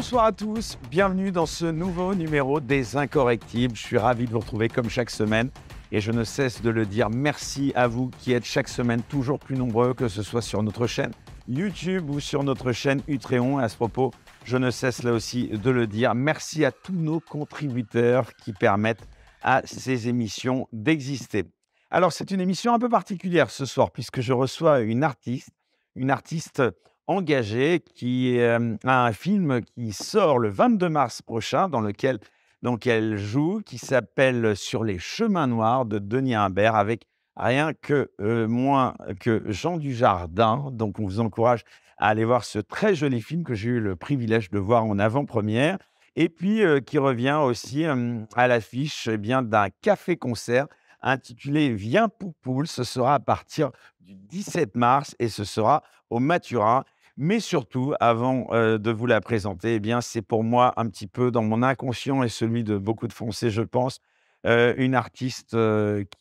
Bonsoir à tous, bienvenue dans ce nouveau numéro des Incorrectibles. Je suis ravi de vous retrouver comme chaque semaine et je ne cesse de le dire. Merci à vous qui êtes chaque semaine toujours plus nombreux, que ce soit sur notre chaîne YouTube ou sur notre chaîne Utréon. À ce propos, je ne cesse là aussi de le dire. Merci à tous nos contributeurs qui permettent à ces émissions d'exister. Alors, c'est une émission un peu particulière ce soir puisque je reçois une artiste, une artiste engagée qui euh, a un film qui sort le 22 mars prochain dans lequel donc elle joue, qui s'appelle Sur les chemins noirs de Denis Imbert avec rien que euh, moins que Jean Dujardin. Donc, on vous encourage à aller voir ce très joli film que j'ai eu le privilège de voir en avant-première et puis euh, qui revient aussi à l'affiche eh d'un café-concert intitulé Viens Poupoule. Ce sera à partir du 17 mars et ce sera au Maturin. Mais surtout, avant euh, de vous la présenter, eh bien, c'est pour moi un petit peu dans mon inconscient et celui de beaucoup de Français, je pense, euh, une artiste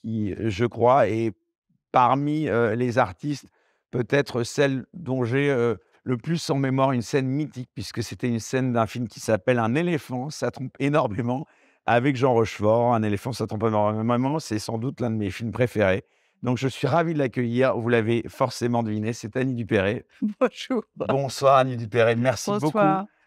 qui, je crois, est parmi les artistes peut-être celle dont j'ai le plus en mémoire une scène mythique, puisque c'était une scène d'un film qui s'appelle Un éléphant, ça trompe énormément, avec Jean Rochefort. Un éléphant, ça trompe énormément, c'est sans doute l'un de mes films préférés. Donc, je suis ravi de l'accueillir. Vous l'avez forcément deviné, c'est Annie Dupéré. Bonjour. Bonsoir, Annie Dupéré. Merci beaucoup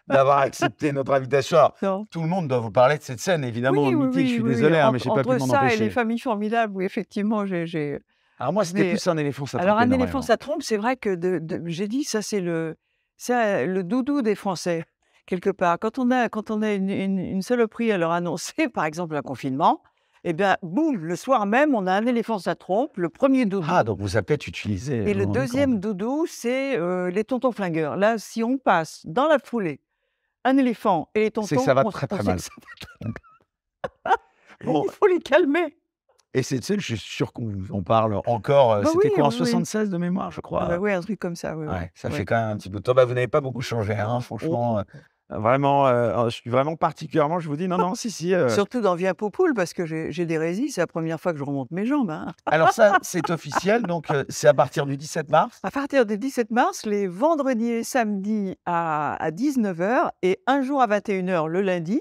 d'avoir accepté notre invitation. Alors, tout le monde doit vous parler de cette scène, évidemment, mythique. je suis désolé, hein, mais je n'ai pas pu m'en empêcher. ça et les familles formidables, oui, effectivement, j'ai alors moi, c'était plus un éléphant, ça trompe. Alors un éléphant, ça trompe, c'est vrai que j'ai dit, ça c'est le, le doudou des Français, quelque part. Quand on a, quand on a une, une, saloperie à leur annoncer, par exemple un confinement, eh bien, boum, le soir même, on a un éléphant, ça trompe, le premier doudou. Ah, donc vous avez peut-être utilisé. Et le deuxième doudou, c'est euh, les tontons flingueurs. Là, si on passe dans la foulée un éléphant et les tontons... C'est ça va très très mal. Il faut les calmer. Et c'est je suis sûr qu'on parle encore. Euh, bah c'était quoi en 76 de mémoire, je crois. Ah oui, un truc comme ça. ça fait quand même un petit peu de temps. Bah, vous n'avez pas beaucoup changé, hein, franchement. Euh, vraiment, euh, je suis vraiment particulièrement, je vous dis, non, non, si, si. Surtout dans Via Popoule, parce que j'ai des résis, c'est la première fois que je remonte mes jambes. Hein. Alors ça, c'est officiel, donc c'est à partir du 17 mars? À partir du 17 mars, les vendredis et samedis à, à 19h et un jour à 21h le lundi.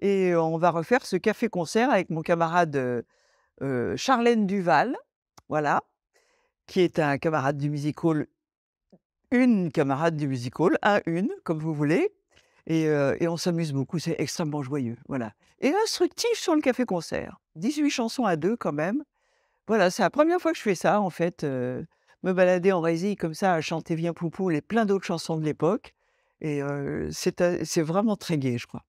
Et on va refaire ce café-concert avec mon camarade Charlène Duval, voilà, qui est un camarade du music hall, une camarade du music hall, un, une, comme vous voulez. Et, on s'amuse beaucoup, c'est extrêmement joyeux, voilà. Et instructif sur le café-concert. 18 chansons à deux quand même. Voilà, c'est la première fois que je fais ça, en fait, me balader en résil comme ça, à chanter Viens Poupou et plein d'autres chansons de l'époque. Et c'est vraiment très gai, je crois.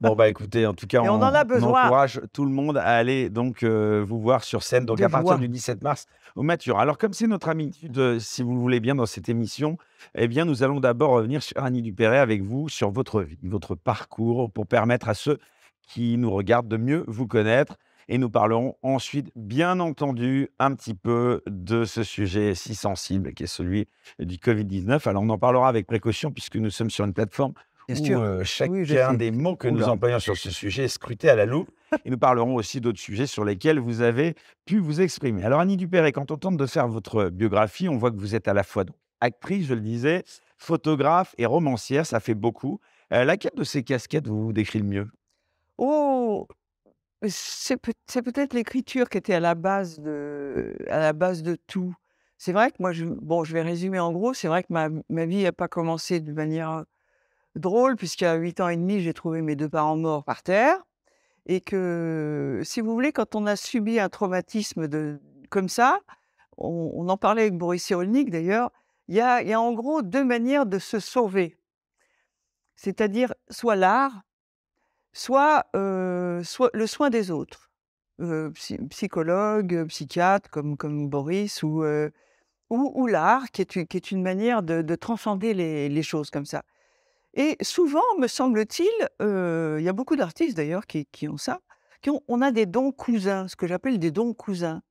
Bon, bah écoutez, en tout cas, on, encourage tout le monde à aller donc euh, vous voir sur scène, donc à partir du 17 mars au Mature. Alors, comme c'est notre habitude, si vous le voulez bien, dans cette émission, eh bien, nous allons d'abord revenir sur Annie Dupéret avec vous, sur votre vie, votre parcours, pour permettre à ceux qui nous regardent de mieux vous connaître. Et nous parlerons ensuite, bien entendu, un petit peu de ce sujet si sensible qui est celui du Covid-19. Alors, on en parlera avec précaution puisque nous sommes sur une plateforme Bien chacun des mots que nous employons sur ce sujet est scruté à la loupe. Et nous parlerons aussi d'autres sujets sur lesquels vous avez pu vous exprimer. Alors, Annie Dupéré, quand on tente de faire votre biographie, on voit que vous êtes à la fois actrice, je le disais, photographe et romancière. Ça fait beaucoup. Euh, laquelle de ces casquettes vous, décrit le mieux? Oh, c'est peut-être l'écriture qui était à la base de, à la base de tout. C'est vrai que moi, je, bon, je vais résumer en gros. C'est vrai que ma, ma vie n'a pas commencé de manière drôle, puisqu'à 8 ans et demi, j'ai trouvé mes deux parents morts par terre. Et que, si vous voulez, quand on a subi un traumatisme de, comme ça, on, en parlait avec Boris Cyrulnik d'ailleurs, il y a, y a en gros deux manières de se sauver. C'est-à-dire soit l'art, soit, soit le soin des autres. psychologue, psychiatre comme, comme Boris, ou, ou, l'art, qui, qui est, une manière de, transcender les, choses comme ça. Et souvent, me semble-t-il, il y a beaucoup d'artistes d'ailleurs qui, ont ça, qui ont, on a des dons cousins, ce que j'appelle des dons cousins.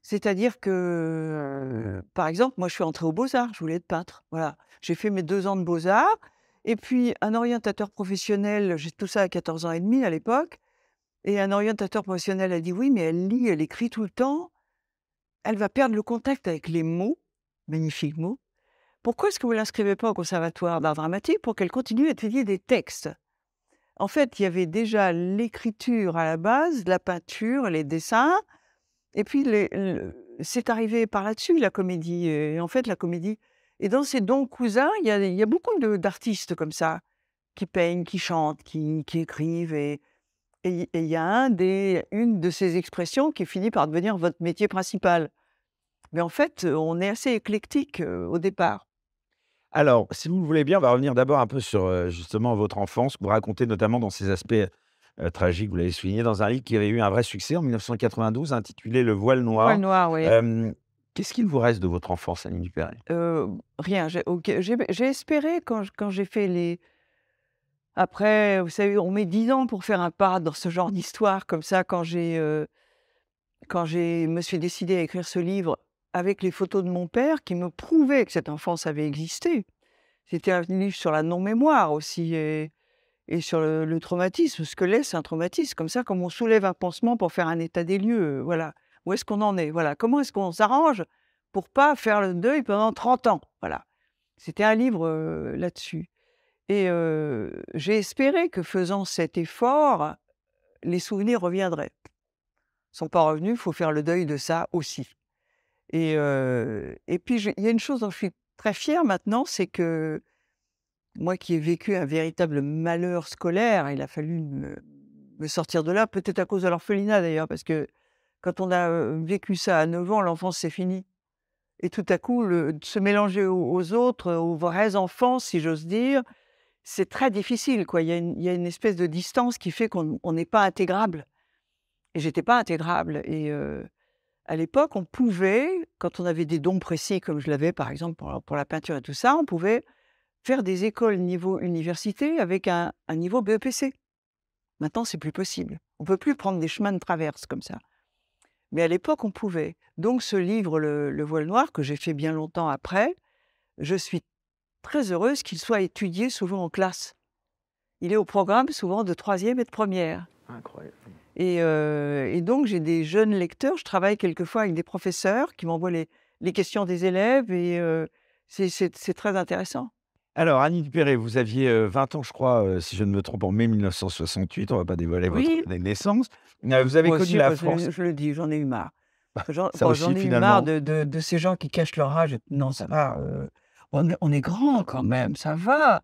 C'est-à-dire que, par exemple, moi je suis entrée aux Beaux-Arts, je voulais être peintre. Voilà. J'ai fait mes deux ans de Beaux-Arts. Et puis, un orientateur professionnel, j'ai tout ça à 14 ans et demi à l'époque, et un orientateur professionnel a dit Oui, mais elle lit, elle écrit tout le temps, elle va perdre le contact avec les mots, magnifiques mots, pourquoi est-ce que vous ne l'inscrivez pas au conservatoire d'art dramatique pour qu'elle continue à étudier des textes? En fait, il y avait déjà l'écriture à la base, la peinture, les dessins, et puis c'est arrivé par là-dessus la comédie. Et en fait, la comédie. Et dans ces dons cousins, il y a, beaucoup d'artistes comme ça qui peignent, qui chantent, qui, écrivent. Et, il y a une de ces expressions qui finit par devenir votre métier principal. Mais en fait, on est assez éclectique au départ. Alors, si vous le voulez bien, on va revenir d'abord un peu sur justement votre enfance. Vous racontez notamment dans ces aspects tragiques, vous l'avez souligné, dans un livre qui avait eu un vrai succès en 1992, intitulé Le voile noir. Voile noir, oui. Qu'est-ce qu'il vous reste de votre enfance, Annie Dupéret Rien. J'ai espéré quand, quand j'ai fait les. Après, vous savez, on met dix ans pour faire un pas dans ce genre d'histoire comme ça. Quand j'ai, quand j'ai, me suis décidé à écrire ce livre, avec les photos de mon père qui me prouvaient que cette enfance avait existé. C'était un livre sur la non-mémoire aussi et, sur le, traumatisme, ce que laisse un traumatisme, comme ça, comme on soulève un pansement pour faire un état des lieux. Voilà. Où est-ce qu'on en est Voilà. Comment est-ce qu'on s'arrange pour pas faire le deuil pendant 30 ans Voilà. C'était un livre là-dessus. Et j'ai espéré que faisant cet effort, les souvenirs reviendraient. Ils sont pas revenus, il faut faire le deuil de ça aussi. Et, puis, il y a une chose dont je suis très fière maintenant, c'est que moi qui ai vécu un véritable malheur scolaire, il a fallu me, sortir de là, peut-être à cause de l'orphelinat d'ailleurs, parce que quand on a vécu ça à 9 ans, l'enfance c'est fini. Et tout à coup, se mélanger aux, autres, aux vrais enfants, si j'ose dire, c'est très difficile. Il, y a une, espèce de distance qui fait qu'on n'est pas intégrable. Et j'étais pas intégrable. À l'époque, on pouvait, quand on avait des dons précis, comme je l'avais par exemple pour, la peinture et tout ça, on pouvait faire des écoles niveau université avec un, niveau BEPC. Maintenant, c'est plus possible. On peut plus prendre des chemins de traverse comme ça. Mais à l'époque, on pouvait. Donc, ce livre, le, voile noir, que j'ai fait bien longtemps après, je suis très heureuse qu'il soit étudié souvent en classe. Il est au programme souvent de troisième et de première. Incroyable. Et, donc, j'ai des jeunes lecteurs. Je travaille quelquefois avec des professeurs qui m'envoient les, questions des élèves et c'est très intéressant. Alors, Annie Dupéré, vous aviez 20 ans, je crois, si je ne me trompe, en mai 1968. On ne va pas dévoiler votre naissance. Vous avez connu la France. Je, le dis, j'en ai eu marre. Bah, j'en ai eu marre de, ces gens qui cachent leur âge. Non, ça va. on, on, est grand quand même, ça va.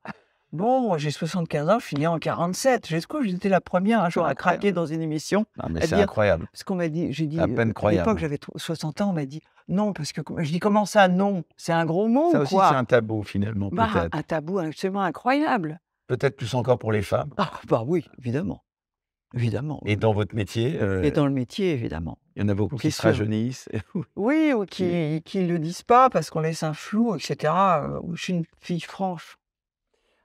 Bon, j'ai 75 ans, je finis en 47. J'ai quoi J'étais la première un jour à craquer dans une émission. Non, mais c'est incroyable. Ce qu'on m'a dit, j'ai dit, à peine à l'époque, j'avais 60 ans, on m'a dit non, parce que je dis comment ça, non? C'est un gros mot Ça aussi, c'est un tabou finalement, bah, peut-être. Un tabou absolument incroyable. Peut-être plus encore pour les femmes. Ah, bah oui, évidemment. Évidemment. Et dans votre métier euh, Et dans le métier, évidemment. Il y en a beaucoup qui se rajeunissent. oui, ou qui ne le disent pas parce qu'on laisse un flou, etc. Euh, je suis une fille franche.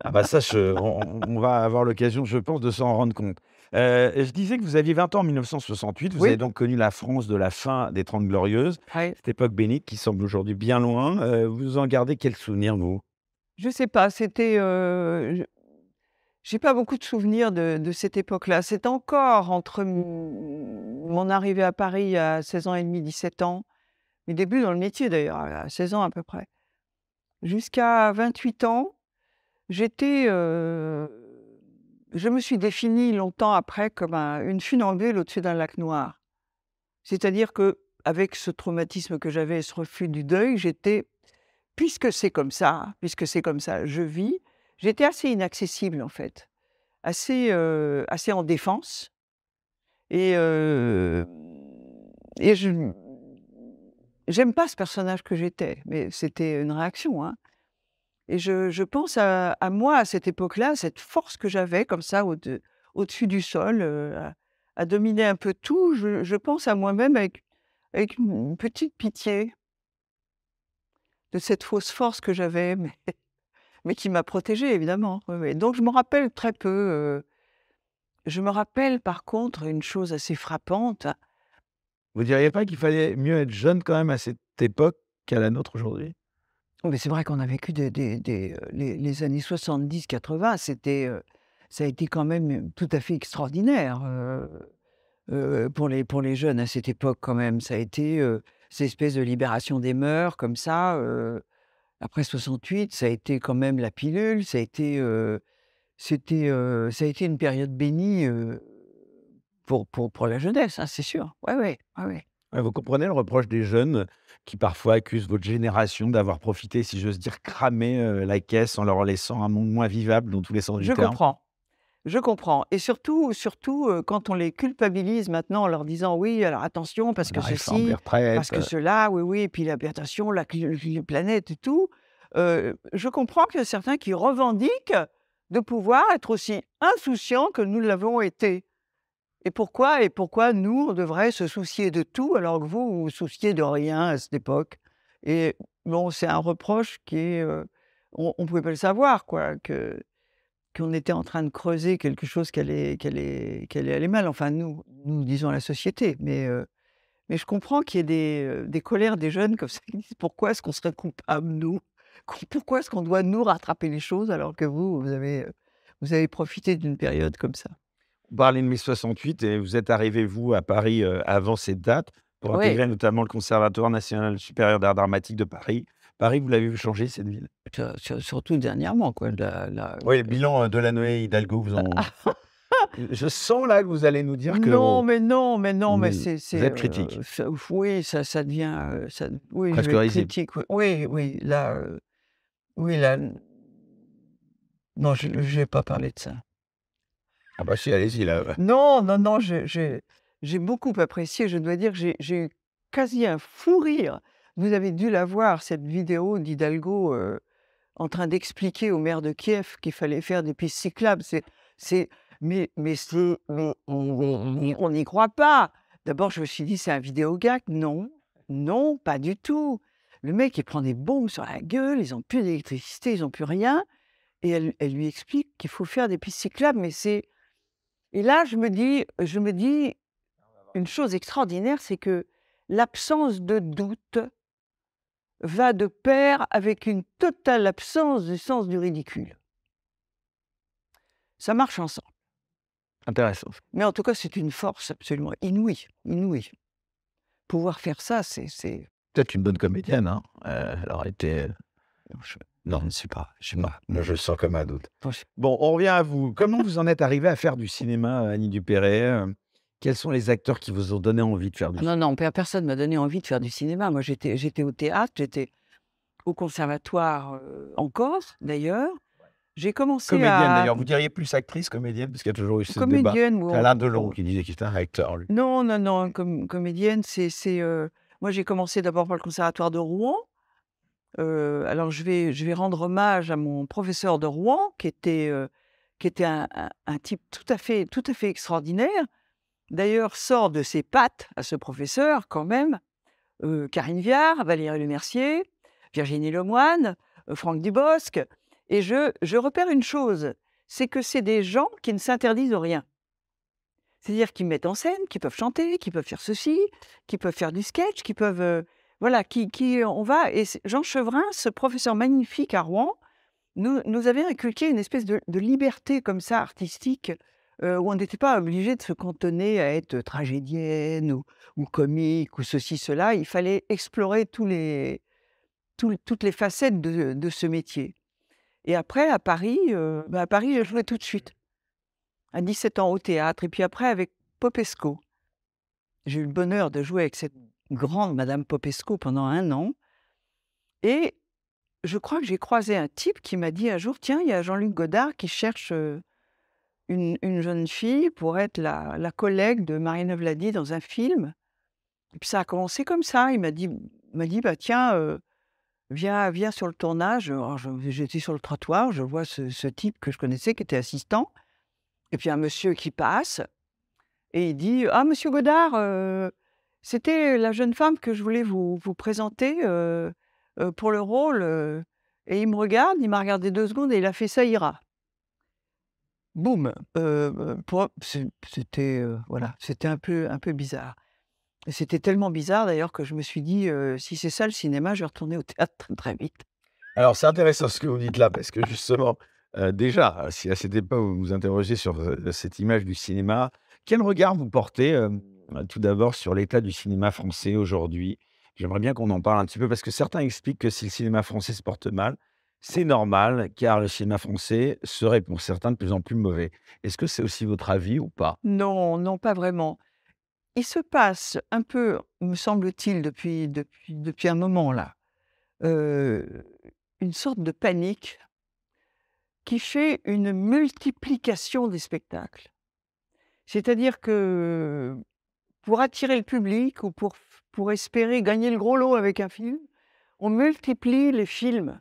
Ah bah ça, on, va avoir l'occasion, je pense, de s'en rendre compte. Euh, je disais que vous aviez 20 ans en 1968. Vous avez donc connu la France de la fin des Trente Glorieuses, cette époque bénite qui semble aujourd'hui bien loin. Euh, vous en gardez quel souvenir, vous? Je sais pas. C'était. Euh, j'ai pas beaucoup de souvenirs de, cette époque-là. C'est encore entre mon arrivée à Paris à 16 ans et demi, 17 ans, mes débuts dans le métier d'ailleurs, à 16 ans à peu près, jusqu'à 28 ans J'étais, je me suis définie longtemps après comme une funambule au-dessus d'un lac noir. C'est-à-dire que avec ce traumatisme que j'avais ce refus du deuil, j'étais puisque c'est comme ça, puisque c'est comme ça, je vis, j'étais assez inaccessible en fait, assez, assez en défense et et je j'aime pas ce personnage que j'étais, mais c'était une réaction, hein. Et je, pense à, moi à cette époque-là, cette force que j'avais comme ça au-dessus du sol, à, dominer un peu tout. Je, pense à moi-même avec, une petite pitié de cette fausse force que j'avais, mais, qui m'a protégée, évidemment. Donc je me rappelle très peu. je me rappelle par contre une chose assez frappante. Vous diriez pas qu'il fallait mieux être jeune quand même à cette époque qu'à la nôtre aujourd'hui? Mais c'est vrai qu'on a vécu des, des, les, années 70-80, c'était, ça a été quand même tout à fait extraordinaire pour, les, pour les jeunes à cette époque quand même. Ça a été cette espèce de libération des mœurs comme ça. après 68, ça a été quand même la pilule, ça a été, euh, c'était, euh, ça a été une période bénie euh, pour, pour, pour la jeunesse, hein, c'est sûr. Ouais, ouais, ouais, ouais. Ouais, Vous comprenez le reproche des jeunes qui parfois accusent votre génération d'avoir profité, si j'ose dire, cramer euh, la caisse en leur laissant un monde moins vivable dans tous les sens du Je terme? comprends. Je comprends. Et surtout, surtout euh, quand on les culpabilise maintenant en leur disant oui, alors attention, parce La que des ceci, parce que cela, oui, oui, et puis la, cli- la planète et tout. euh, je comprends qu'il y a certains qui revendiquent de pouvoir être aussi insouciants que nous l'avons été. Et pourquoi Et pourquoi nous, on devrait se soucier de tout alors que vous, vous vous souciez de rien à cette époque? Et bon, c'est un reproche qui est... euh, on ne pouvait pas le savoir, quoi, que qu'on était en train de creuser quelque chose qui allait, qui allait, qui allait aller mal. Enfin, nous, nous disons la société. Mais, euh, mais je comprends qu'il y ait des, euh, des colères des jeunes comme ça qui disent pourquoi est-ce qu'on serait coupable, nous? Pourquoi est-ce qu'on doit nous rattraper les choses alors que vous, vous avez, vous avez profité d'une période comme ça? On parlait de mai 68 et vous êtes arrivé, vous, à Paris euh, avant cette date pour Oui. intégrer notamment le Conservatoire national supérieur d'art dramatique de Paris. Paris, vous l'avez vu changer, cette ville? Sur- sur- Surtout dernièrement, quoi. la- la- Oui, le bilan euh, de la Noé Hidalgo, vous en... Je sens là que vous allez nous dire que... Non, mais non, mais non, mais Vous- c'est. vous c'est, êtes euh, critique. ça- oui, ça, ça devient. euh, ça, oui, je critique. Oui, oui, oui, là. euh, oui, là. Non, je ne vais pas parler de ça. Ah bah si, allez-y, là. Non, non, non, j'ai- beaucoup apprécié. Je dois dire j'ai- eu quasi un fou rire. Vous avez dû la voir, cette vidéo d'Hidalgo euh, en train d'expliquer au maire de Kiev qu'il fallait faire des pistes cyclables. C'est, mais, mais c'est, on n'y croit pas. D'abord, je me suis dit, c'est un vidéo gag. Non, non, pas du tout. Le mec, il prend des bombes sur la gueule, ils n'ont plus d'électricité, ils n'ont plus rien. Et elle, elle lui explique qu'il faut faire des pistes cyclables, mais c'est. Et là, je me dis, je me dis une chose extraordinaire, c'est que l'absence de doute va de pair avec une totale absence du sens du ridicule. Ça marche ensemble. Intéressant. Mais en tout cas, c'est une force absolument inouïe, inouïe. Pouvoir faire ça, c'est. Peut-être une bonne comédienne, hein. Euh, elle aurait été... je- Non, je ne sais pas, je sais non, pas. moi, je le sens comme un doute. Bon, on revient à vous. Comment vous en êtes arrivé à faire du cinéma, Annie Dupéret Euh, Quels sont les acteurs qui vous ont donné envie de faire du Ah Non, non, per- personne m'a donné envie de faire du cinéma. Moi, j'étais, j'étais au théâtre, j'étais au conservatoire euh, en Corse, d'ailleurs. J'ai commencé Comédienne, à... d'ailleurs. Vous diriez plus actrice, comédienne, parce qu'il y a toujours eu ce débat. Comédienne, ou C'est Alain Delon qui disait qu'il était un acteur, lui. Non, non, non, comédienne, c'est, c'est, euh, moi j'ai commencé d'abord par le conservatoire de Rouen. Euh, alors je vais, je vais rendre hommage à mon professeur de Rouen, qui était, euh, qui était un, type tout à fait, tout à fait extraordinaire. D'ailleurs, sort de ses pattes à ce professeur quand même euh, Karine Viard, Valérie Lemercier, Virginie Lemoine, Franck Dubosc. Et je, je repère une chose, c'est que c'est des gens qui ne s'interdisent rien. C'est-à-dire qu'ils mettent en scène, qui peuvent chanter, qui peuvent faire ceci, qui peuvent faire du sketch, qui peuvent... voilà, qui, on va... Et Jean Chevrin, ce professeur magnifique à Rouen, nous, avait inculqué une espèce de, liberté comme ça, artistique, euh, où on n'était pas obligé de se cantonner à être tragédienne ou, ou comique ou ceci, cela. Il fallait explorer les, toutes les facettes de, de ce métier. Et après, à Paris, euh, bah, à Paris, j'ai joué tout de suite. À 17 ans au théâtre. Et puis après, avec Popesco. J'ai eu le bonheur de jouer avec cette grande Madame Popesco pendant un an. Et je crois que j'ai croisé un type qui m'a dit un jour, tiens, il y a Jean-Luc Godard qui cherche une, une jeune fille pour être la, la collègue de Marina Vladi dans un film. Et puis ça a commencé comme ça. Il m'a dit, m'a dit bah, tiens, viens, viens sur le tournage. J'étais sur le trottoir, je vois ce, type que je connaissais qui était assistant. Et puis un monsieur qui passe et il dit Ah, monsieur Godard, c'était la jeune femme que je voulais vous, vous présenter euh, euh, pour le rôle. euh. Et il me regarde, il m'a regardé deux secondes et il a fait ça ira. Boum C'était euh, voilà, c'était un peu, un peu bizarre. C'était tellement bizarre d'ailleurs que je me suis dit euh, si c'est ça le cinéma, je vais retourner au théâtre très, très vite. Alors, c'est intéressant ce que vous dites là, parce que justement, euh, déjà, si à cette époque vous vous interrogez sur euh, cette image du cinéma, quel regard vous portez euh, tout d'abord sur l'état du cinéma français aujourd'hui J'aimerais bien qu'on en parle un petit peu parce que certains expliquent que si le cinéma français se porte mal, c'est normal car le cinéma français serait pour certains de plus en plus mauvais. Est-ce que c'est aussi votre avis ou pas? Non, non, pas vraiment. Il se passe un peu, me semble-t-il, depuis, depuis, depuis un moment là, euh, une sorte de panique qui fait une multiplication des spectacles. C'est-à-dire que pour attirer le public ou pour, pour espérer gagner le gros lot avec un film, on multiplie les films.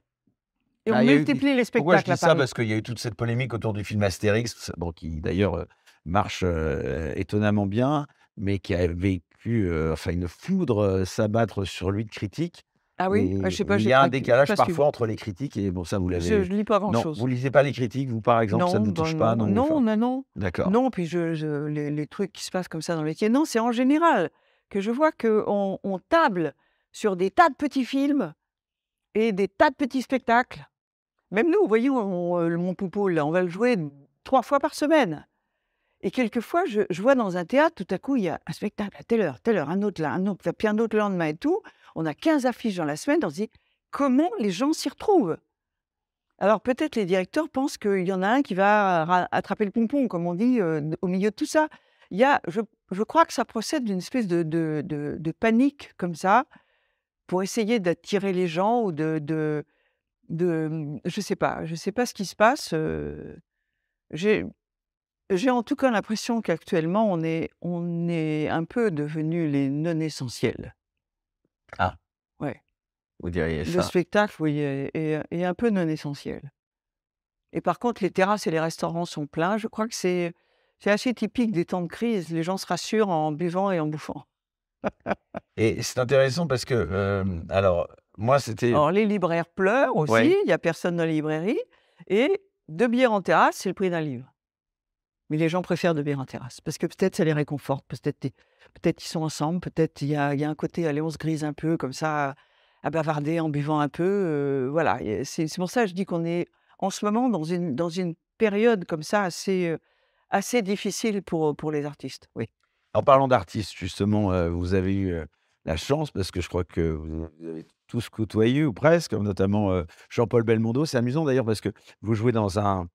Et on Ah, eu- multiplie les Pourquoi je spectacles dis ça? Parce qu'il y a eu toute cette polémique autour du film Astérix, bon, qui d'ailleurs euh, marche euh, étonnamment bien, mais qui a vécu euh, enfin, une foudre s'abattre sur lui de critiques. Ah oui? Ah, Et je sais pas, il y a un décalage parfois suivi. entre les critiques et bon, ça, vous l'avez. je lis pas Non, grand-chose. vous lisez pas les critiques, vous, par exemple, ça ne Non, vous touche ben pas? non, Non, non, non, non. D'accord. Non, puis je, je- les, les trucs qui se passent comme ça dans le métier. Non, c'est en général que je vois qu'on on table sur des tas de petits films et des tas de petits spectacles. Même nous, vous voyez, on- euh, Mon Poupeau, là, on va le jouer trois fois par semaine. Et quelquefois, je, je vois dans un théâtre, tout à coup, il y a un spectacle à telle heure, telle heure, un autre là, un autre, puis un autre le lendemain et tout. On a 15 affiches dans la semaine, on se dit comment les gens s'y retrouvent? Alors peut-être les directeurs pensent qu'il y en a un qui va ra- attraper le pompon, comme on dit, euh, au milieu de tout ça. Il y a, je, crois que ça procède d'une espèce de, panique comme ça, pour essayer d'attirer les gens ou de, de, je sais pas, je sais pas ce qui se passe. euh, j'ai, en tout cas l'impression qu'actuellement on est, on est un peu devenus les non essentiels. Ah. Ouais. Vous diriez Le ça. spectacle, oui, est, est- est un peu non essentiel. Et par contre, les terrasses et les restaurants sont pleins. Je crois que c'est c'est assez typique des temps de crise. Les gens se rassurent en buvant et en bouffant. Et c'est intéressant parce que, euh, alors, moi, c'était. Alors, les libraires pleurent aussi. Ouais. Il n'y a personne dans les librairies. Et deux bières en terrasse, c'est le prix d'un livre. Mais les gens préfèrent bières en terrasse parce que peut-être ça les réconforte. Peut-être ils sont ensemble. Peut-être il y a, un côté, allez, on se grise un peu comme ça, à bavarder en buvant un peu. euh, voilà. C'est pour ça que je dis qu'on est en ce moment dans une, dans une période comme ça assez, euh, assez difficile pour, pour les artistes. Oui. En parlant d'artistes, justement, euh, vous avez eu la chance, parce que je crois que vous avez tous côtoyé, ou presque, notamment Jean-Paul Belmondo. C'est amusant d'ailleurs parce que vous jouez dans un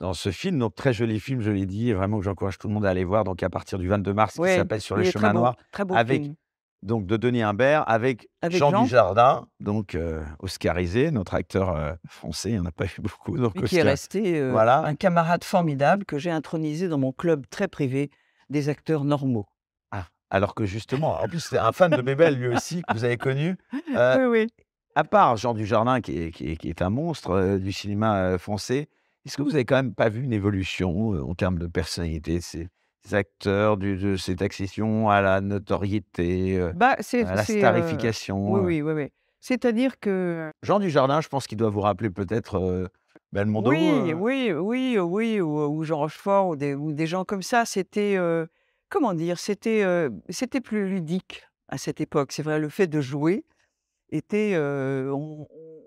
dans ce film, donc très joli film, je l'ai dit, et vraiment que j'encourage tout le monde à aller voir, donc à partir du 22 mars, qui s'appelle Sur les chemins noirs, très beau avec film. donc de Denis Imbert, avec, Avec Jean, Jean. Dujardin, donc euh, oscarisé, notre acteur euh, français, il n'y en a pas eu beaucoup, donc Mais qui est Oscar- resté euh, Voilà. un camarade formidable que j'ai intronisé dans mon club très privé des acteurs normaux. Ah, alors que justement, en plus, c'est un fan de Bébel, lui aussi, que vous avez connu. Euh, oui, oui. À part Jean Dujardin, qui est, qui est, qui est un monstre du cinéma français, est-ce que vous avez quand même pas vu une évolution euh, en termes de personnalité ces, ces acteurs, du- de cette accession à la notoriété, euh, Bah, à la euh, starification oui, oui, oui, oui. C'est-à-dire que Jean Dujardin, je pense qu'il doit vous rappeler peut-être Belmondo. oui, oui, oui, oui, ou, ou Jean Rochefort ou des, ou des gens comme ça, c'était comment dire, c'était c'était plus ludique à cette époque. C'est vrai, le fait de jouer était, on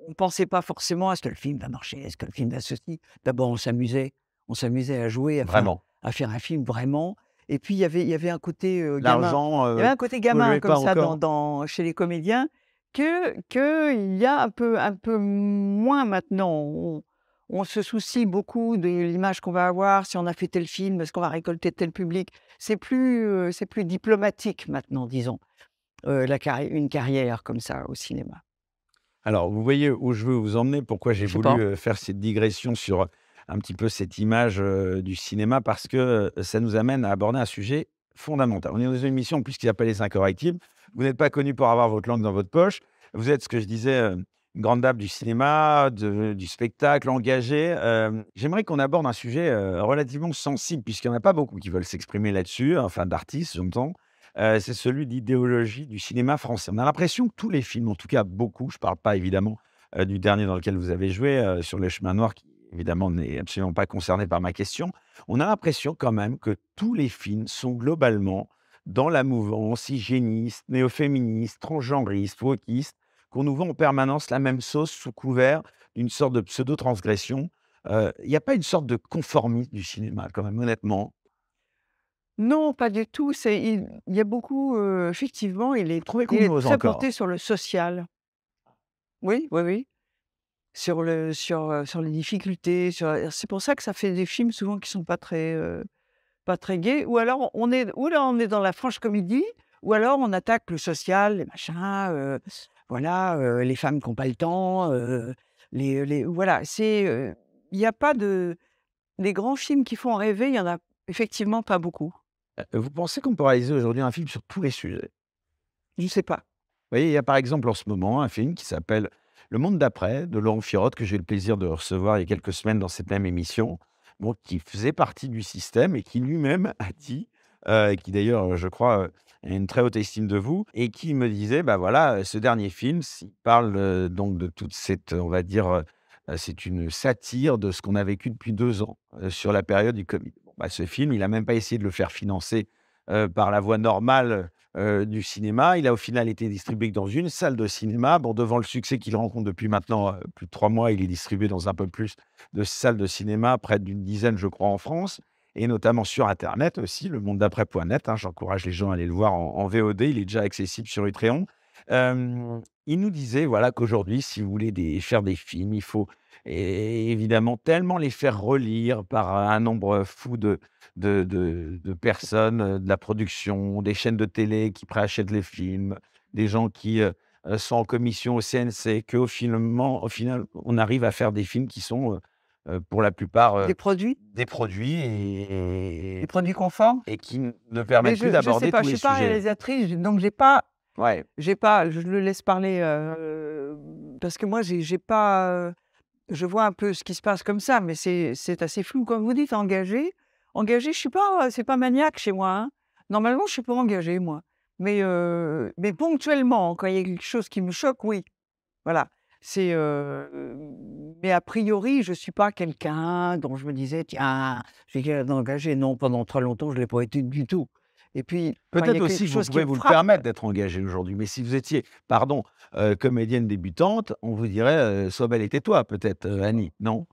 ne pensait pas forcément à ce que le film va marcher, est-ce que le film va ceci. D'abord, on s'amusait, on s'amusait à jouer, à faire, à un film vraiment. Et puis il y avait, il y avait un côté euh, gamin. L'argent. Il y avait un côté gamin comme ça dans, chez les comédiens que qu'il y a un peu, un peu moins maintenant. On, on se soucie beaucoup de l'image qu'on va avoir, si on a fait tel film, est-ce qu'on va récolter tel public. C'est plus, euh, c'est plus diplomatique maintenant, disons, euh, la carri- une carrière comme ça au cinéma. Alors, vous voyez où je veux vous emmener, pourquoi j'ai voulu pas. faire cette digression sur un petit peu cette image euh, du cinéma, parce que ça nous amène à aborder un sujet fondamental. On est dans une émission, en plus, qui s'appelle Les Incorrectibles. Vous n'êtes pas connu pour avoir votre langue dans votre poche. Vous êtes, ce que je disais, euh, une grande dame du cinéma, de- du spectacle, engagée. Euh, J'aimerais qu'on aborde un sujet relativement sensible, puisqu'il n'y en a pas beaucoup qui veulent s'exprimer là-dessus, enfin d'artistes, j'entends. Euh, c'est celui d'idéologie du cinéma français. On a l'impression que tous les films, en tout cas beaucoup, je ne parle pas évidemment euh, du dernier dans lequel vous avez joué, euh, sur les chemins noirs, qui évidemment n'est absolument pas concerné par ma question, on a l'impression quand même que tous les films sont globalement dans la mouvance hygiéniste, néo-féministe, transgenriste, wokiste, qu'on nous vend en permanence la même sauce sous couvert d'une sorte de pseudo-transgression. Il n'y a pas une sorte de conformisme du cinéma, quand même, honnêtement. Non, pas du tout. C'est il il y a beaucoup, effectivement, il est Trouvez il est très encore. porté sur le social. Oui, oui, oui. Sur le sur, sur les difficultés, sur, c'est pour ça que ça fait des films souvent qui sont pas très, heu, pas très gais ou alors on est ou là on est dans la franche comédie ou alors on attaque le social, les machins, voilà, les femmes qui ont pas le temps, les les voilà, c'est, il y a pas de les grands films qui font rêver, il y en a effectivement pas beaucoup. Vous pensez qu'on peut réaliser aujourd'hui un film sur tous les sujets? Je sais pas. Vous voyez, il y a par exemple en ce moment un film qui s'appelle Le monde d'après de Laurent Firotte que j'ai eu le plaisir de recevoir il y a quelques semaines dans cette même émission. Bon, qui faisait partie du système et qui lui-même a dit, et qui d'ailleurs, je crois, a une très haute estime de vous et qui me disait: «Bah, voilà, ce dernier film, s'il parle, donc de toute cette, on va dire, c'est une satire de ce qu'on a vécu depuis 2 ans, sur la période du Covid». Bah, ce film, il a même pas essayé de le faire financer, par la voie normale, du cinéma. Il a au final été distribué dans une salle de cinéma. Bon, devant le succès qu'il rencontre depuis maintenant, plus de 3 mois, il est distribué dans un peu plus de salles de cinéma, près d'une dizaine, je crois, en France et notamment sur internet aussi, lemonded'après.net, hein. J'encourage les gens à aller le voir en VOD. Il est déjà accessible sur Utréon. Hem, il nous disait, voilà, qu'aujourd'hui, si vous voulez faire des films, il faut é évidemment tellement les faire relire par un nombre fou de de de de personnes, heu, de la production, des chaînes de télé qui préachètent les films, des gens qui, heu heu, sont en commission au CNC, qu'au finalement au final, on arrive à faire des films qui sont, pour la plupart, Des produits? des produits et Des et produits conformes? et qui ne permettent je plus d'aborder tous je les suis pas sujets. réalisatrice, donc j'ai pas Ouais. j'ai pas je le laisse parler, parce que moi j'ai pas, je vois un peu ce qui se passe comme ça, mais c'est assez flou. Comme vous dites, engagée engagée, je suis pas, c'est pas maniaque chez moi, hein. Normalement, je suis pas engagée moi, mais heu, mais ponctuellement, quand il y a quelque chose qui me choque, oui. Voilà, c'est, heu, mais a priori, je suis pas quelqu'un dont je me disais: «Tiens, je suis quelqu'un d'engagé». Non, pendant très longtemps, je l'ai pas été du tout et puis Peut-être a aussi vous pouvez vous le permettre d'être engagée aujourd'hui, mais si vous étiez, pardon, heu, comédienne débutante, on vous dirait, heu: «Sois belle et tais-toi» peut-être, heu, Annie, non?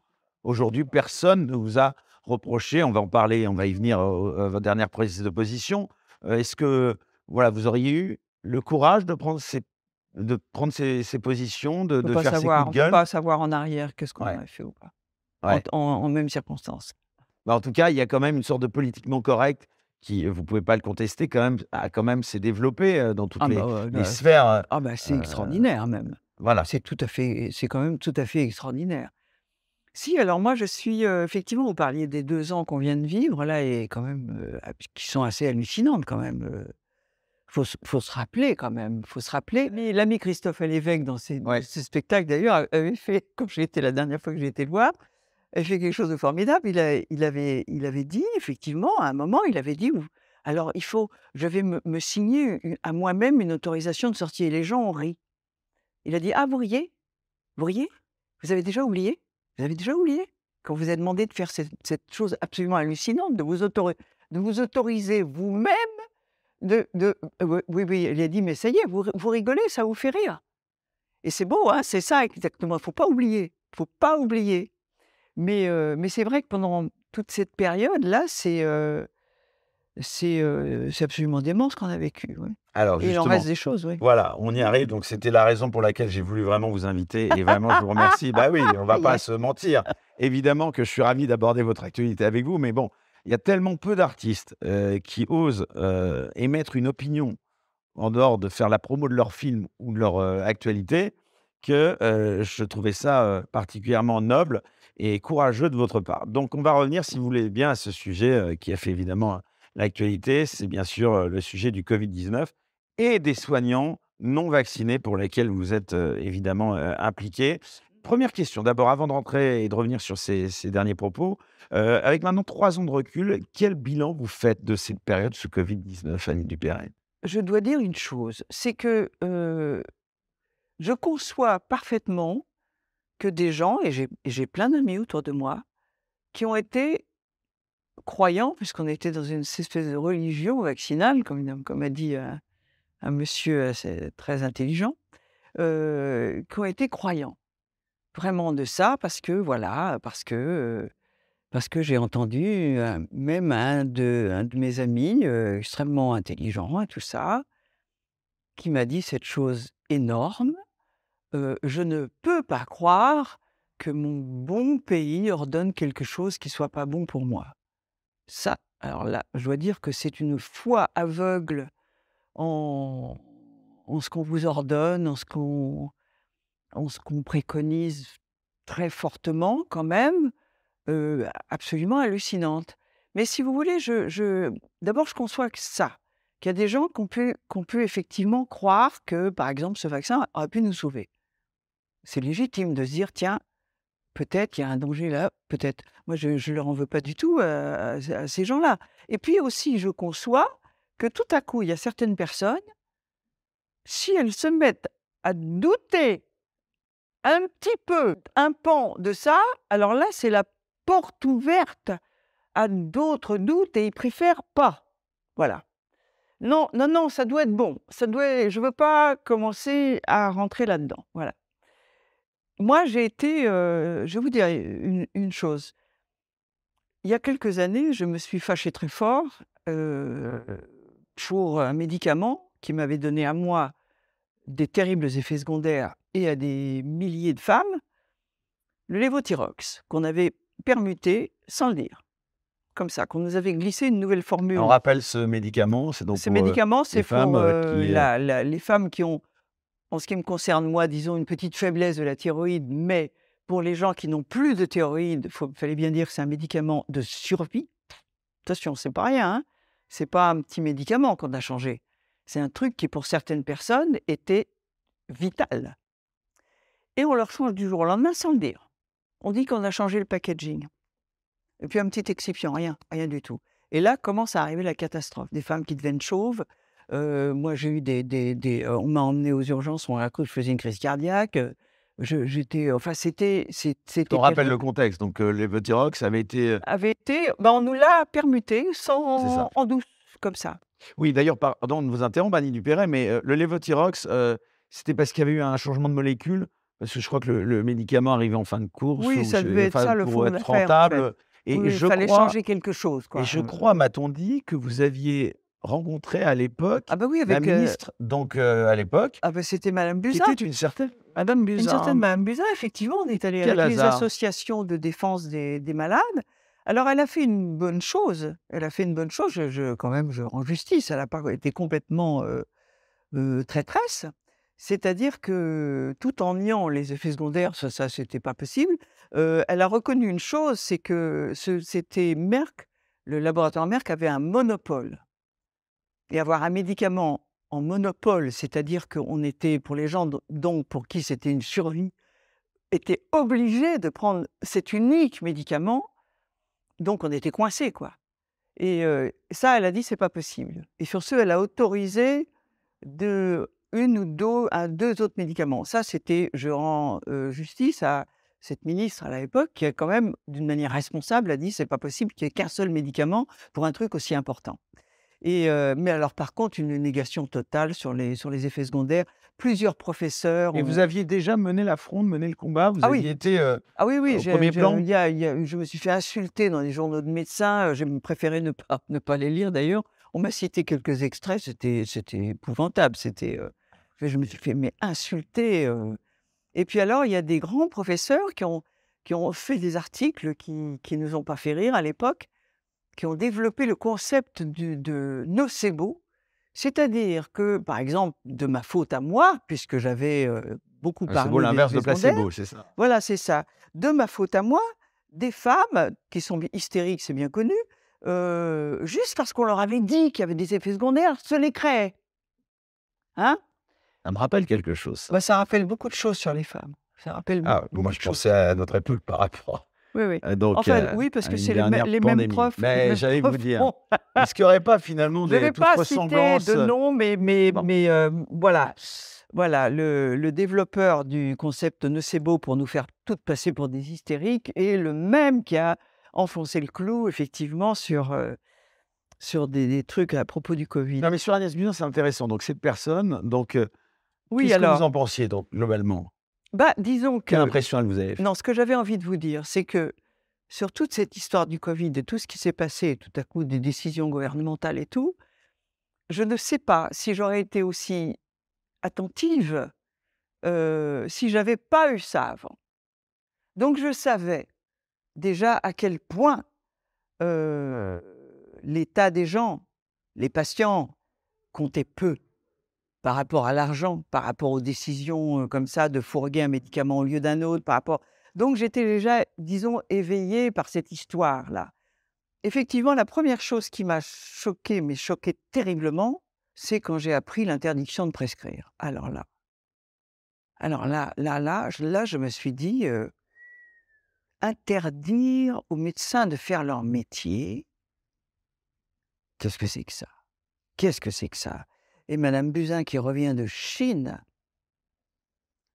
Aujourd'hui, personne ne vous a reproché, on va en parler, on va y venir, à votre dernière prise de position. Heu, est-ce que, voilà, vous auriez eu le courage de prendre ces de prendre ces positions, de On peut de pas faire ces coups savoir, de on peut gueule? pas savoir en arrière qu'est-ce qu'on Ouais. aurait fait ou pas, en Ouais. en en mêmes circonstances. Bah, en tout cas, il y a quand même une sorte de politiquement correct qui, vous pouvez pas le contester quand même, a quand même s'est développé, dans toutes Ah les bah, ouais, les là, c sphères, ah bah, c'est extraordinaire même. voilà. C'est tout à fait c'est quand même tout à fait extraordinaire. Si, alors moi je suis, effectivement, vous parliez des 2 ans qu'on vient de vivre là et quand même, ah qui sont assez hallucinantes quand même. Faut se faut se rappeler quand même, faut se rappeler mais l'ami Christophe Lévesque dans ses Ouais. ses spectacles d'ailleurs avait fait, quand j'ai été la dernière fois que j'ai été le voir, avait fait quelque chose de formidable. Il il avait il avait dit effectivement, à un moment, il avait dit: «Ou alors il faut je vais me signer à moi-même une autorisation de sortie» et les gens ont ri. Il a dit: «Ah vous riez? Vous riez? Vous avez déjà oublié? Vous avez déjà oublié? Qu'on vous a demandé de faire cette chose absolument hallucinante, de vous autori de vous autoriser vous-même de de» oui, oui, il a dit: «Mais ça y est, vous vous rigolez, ça vous fait rire?» et c'est beau, hein, c'est ça exactement, faut pas oublier, faut pas oublier. Mais c'est vrai que pendant toute cette période-là, c'est, absolument dément ce qu'on a vécu, Alors et il en reste des choses, oui. voilà, on y arrive, donc c'était la raison pour laquelle j'ai voulu vraiment vous inviter et vraiment je vous remercie. Bah, oui, on va Ça y pas se mentir. Évidemment que je suis ravi d'aborder votre actualité avec vous, mais bon, il y a tellement peu d'artistes, qui osent, émettre une opinion en dehors de faire la promo de leur film ou de leur, actualité que, je trouvais ça, particulièrement noble et courageux de votre part. Donc on va revenir, si vous voulez bien, à ce sujet, heu, qui a fait évidemment l'actualité. C'est bien sûr, heu, le sujet du Covid-19 et des soignants non vaccinés pour lesquels vous êtes, heu, évidemment, impliquée. 1re question d'abord avant de rentrer et de revenir sur ces derniers propos, avec maintenant 3 ans de recul, quel bilan vous faites de cette période, ce Covid-19, Annie Dupéret? Je dois dire une chose, c'est que, je conçois parfaitement que des gens et j'ai plein d'amis autour de moi, qui ont été croyants, puisqu'on était dans une espèce de religion vaccinale, comme comme a dit un un monsieur très intelligent, heu, qui ont été croyants. Vraiment de ça parce que voilà, parce que, heu parce que j'ai entendu même un de, un de mes amis extrêmement intelligent et tout ça, qui m'a dit cette chose énorme. Je ne peux pas croire que mon bon pays ordonne quelque chose qui soit pas bon pour moi. Ça, alors là, je dois dire que c'est une foi aveugle en, ce qu'on vous ordonne, en ce qu'on qu'on préconise très fortement quand même, absolument hallucinante. Mais si vous voulez, d'abord, je conçois que ça, qu'il y a des gens qu'on peut, qu'on peut effectivement croire que, par exemple, ce vaccin aurait pu nous sauver. C'est légitime de se dire, tiens, peut-être qu'il y a un danger là, peut-être. Moi, je ne leur en veux pas du tout à, à ces gens-là. Et puis aussi, je conçois que tout à coup, il y a certaines personnes, si elles se mettent à douter un petit peu, un pan de ça, alors là, c'est la porte ouverte à d'autres doutes et ils préfèrent pas. Voilà. Non, non, non, ça doit être bon. Ça doit, je veux pas commencer à rentrer là-dedans. Voilà. Moi, j'ai été, euh, je vais vous dire une, chose. Il y a quelques années, je me suis fâchée très fort euh, pour un médicament qui m'avait donné à moi des terribles effets secondaires et à des milliers de femmes, le lévothyrox, qu'on avait permuté sans le dire. Comme ça, qu'on nous avait glissé une nouvelle formule. On rappelle ce médicament, c'est donc Ce médicament, c'est pour femmes, euh, les femmes qui ont, en ce qui me concerne moi, disons, une petite faiblesse de la thyroïde, mais pour les gens qui n'ont plus de thyroïde, il fallait bien dire que c'est un médicament de survie. Attention, c'est pas rien, hein c'est pas un petit médicament qu'on a changé. C'est un truc qui, pour certaines personnes, était vital. Et on leur change du jour au lendemain sans le dire. On dit qu'on a changé le packaging. Et puis un petit excipient, rien, rien du tout. Et là commence à arriver la catastrophe. Des femmes qui deviennent chauves. Euh, moi, j'ai eu des, des, euh, on m'a emmené aux urgences, on a cru que je faisais une crise cardiaque. j'étais, enfin, c'était, c'était. On rappelle le contexte. Donc, euh, les avait été. Avait été, ben, on nous l'a permuté sans, en douce, comme ça. Oui, d'ailleurs, pardon de vous interrompre, Annie Dupéret, mais le lévothyrox, c'était parce qu'il y avait eu un changement de molécule? Parce que je crois que le, médicament arrivait en fin de course. Oui, ça devait être ça le pour être rentable. Et il fallait changer quelque chose. Et je crois, m'a-t-on dit, que vous aviez rencontré à l'époque ah bah oui, avec, la ministre, donc à l'époque. Ah bah c'était Madame Buzyn. C'était une certaine Madame Buzyn. Une certaine Madame Buzyn, effectivement, on est allé avec les associations de défense des, des, malades. Alors elle a fait une bonne chose. Elle a fait une bonne chose. Je, quand même, je rends justice. Elle n'a pas été complètement euh, euh, traîtresse. C'est-à-dire que tout en niant les effets secondaires, ça, ça c'était pas possible, elle a reconnu une chose, c'est que c'était Merck, le laboratoire Merck avait un monopole. Et avoir un médicament en monopole, c'est-à-dire qu'on était, pour les gens donc pour qui c'était une survie, était obligé de prendre cet unique médicament, donc on était coincé, quoi. Et ça, elle a dit, c'est pas possible. Et sur ce, elle a autorisé une ou deux, autres médicaments. Ça, c'était, je rends justice à cette ministre à l'époque qui a quand même, d'une manière responsable, a dit c'est pas possible qu'il n'y ait qu'un seul médicament pour un truc aussi important. Et mais alors par contre une négation totale sur les sur les effets secondaires. Plusieurs professeurs. Et vous aviez déjà mené la fronde, mené le combat? Vous ah aviez été ah oui oui au premier plan? je me suis fait insulter dans les journaux de médecins. J'ai préféré ne pas ne pas les lire d'ailleurs. On m'a cité quelques extraits. C'était épouvantable. C'était je me suis fait mais insulter. Et puis alors, il y a des grands professeurs qui ont, qui ont fait des articles qui ne nous ont pas fait rire à l'époque, qui ont développé le concept de nocebo, c'est-à-dire que, par exemple, de ma faute à moi, puisque j'avais beaucoup ah, parlé. C'est l'inverse de placebo, c'est ça. Voilà, c'est ça. De ma faute à moi, des femmes qui sont hystériques, c'est bien connu, juste parce qu'on leur avait dit qu'il y avait des effets secondaires, se les créaient. Hein? Ça me rappelle quelque chose. Bah, ça rappelle beaucoup de choses sur les femmes. Ça rappelle ah, moi, je pensais à notre époque par rapport. Oui, oui. Euh, donc, enfin, oui, parce que c'est les, mêmes profs. Mais j'allais vous dire, est-ce qu'il n'y aurait pas finalement des Je pas citer de nom, mais, mais, mais euh, voilà. Voilà, le, le, développeur du concept nocebo pour nous faire toutes passer pour des hystériques est le même qui a enfoncé le clou, effectivement, sur, euh, sur des, trucs à propos du Covid. Non, mais sur Agnès Buzyn, c'est intéressant. Donc, cette personne, donc, oui, Qu'est-ce que vous en pensiez, donc, globalement? Bah, disons que. Quelle impression elle vous avez fait? Non, ce que j'avais envie de vous dire, c'est que sur toute cette histoire du Covid et tout ce qui s'est passé, tout à coup des décisions gouvernementales et tout, je ne sais pas si j'aurais été aussi attentive euh, si j'avais pas eu ça avant. Donc je savais déjà à quel point euh, l'état des gens, les patients, comptait peu par rapport à l'argent, par rapport aux décisions comme ça de fourguer un médicament au lieu d'un autre, par rapport. Donc j'étais déjà, disons, éveillée par cette histoire-là. Effectivement, la première chose qui m'a choquée, mais choquée terriblement, c'est quand j'ai appris l'interdiction de prescrire. Alors là, alors là, là, là, je, là, je me suis dit, interdire aux médecins de faire leur métier, qu'est-ce que c'est que ça? Qu'est-ce que c'est que ça? Et Madame Buzyn, qui revient de Chine,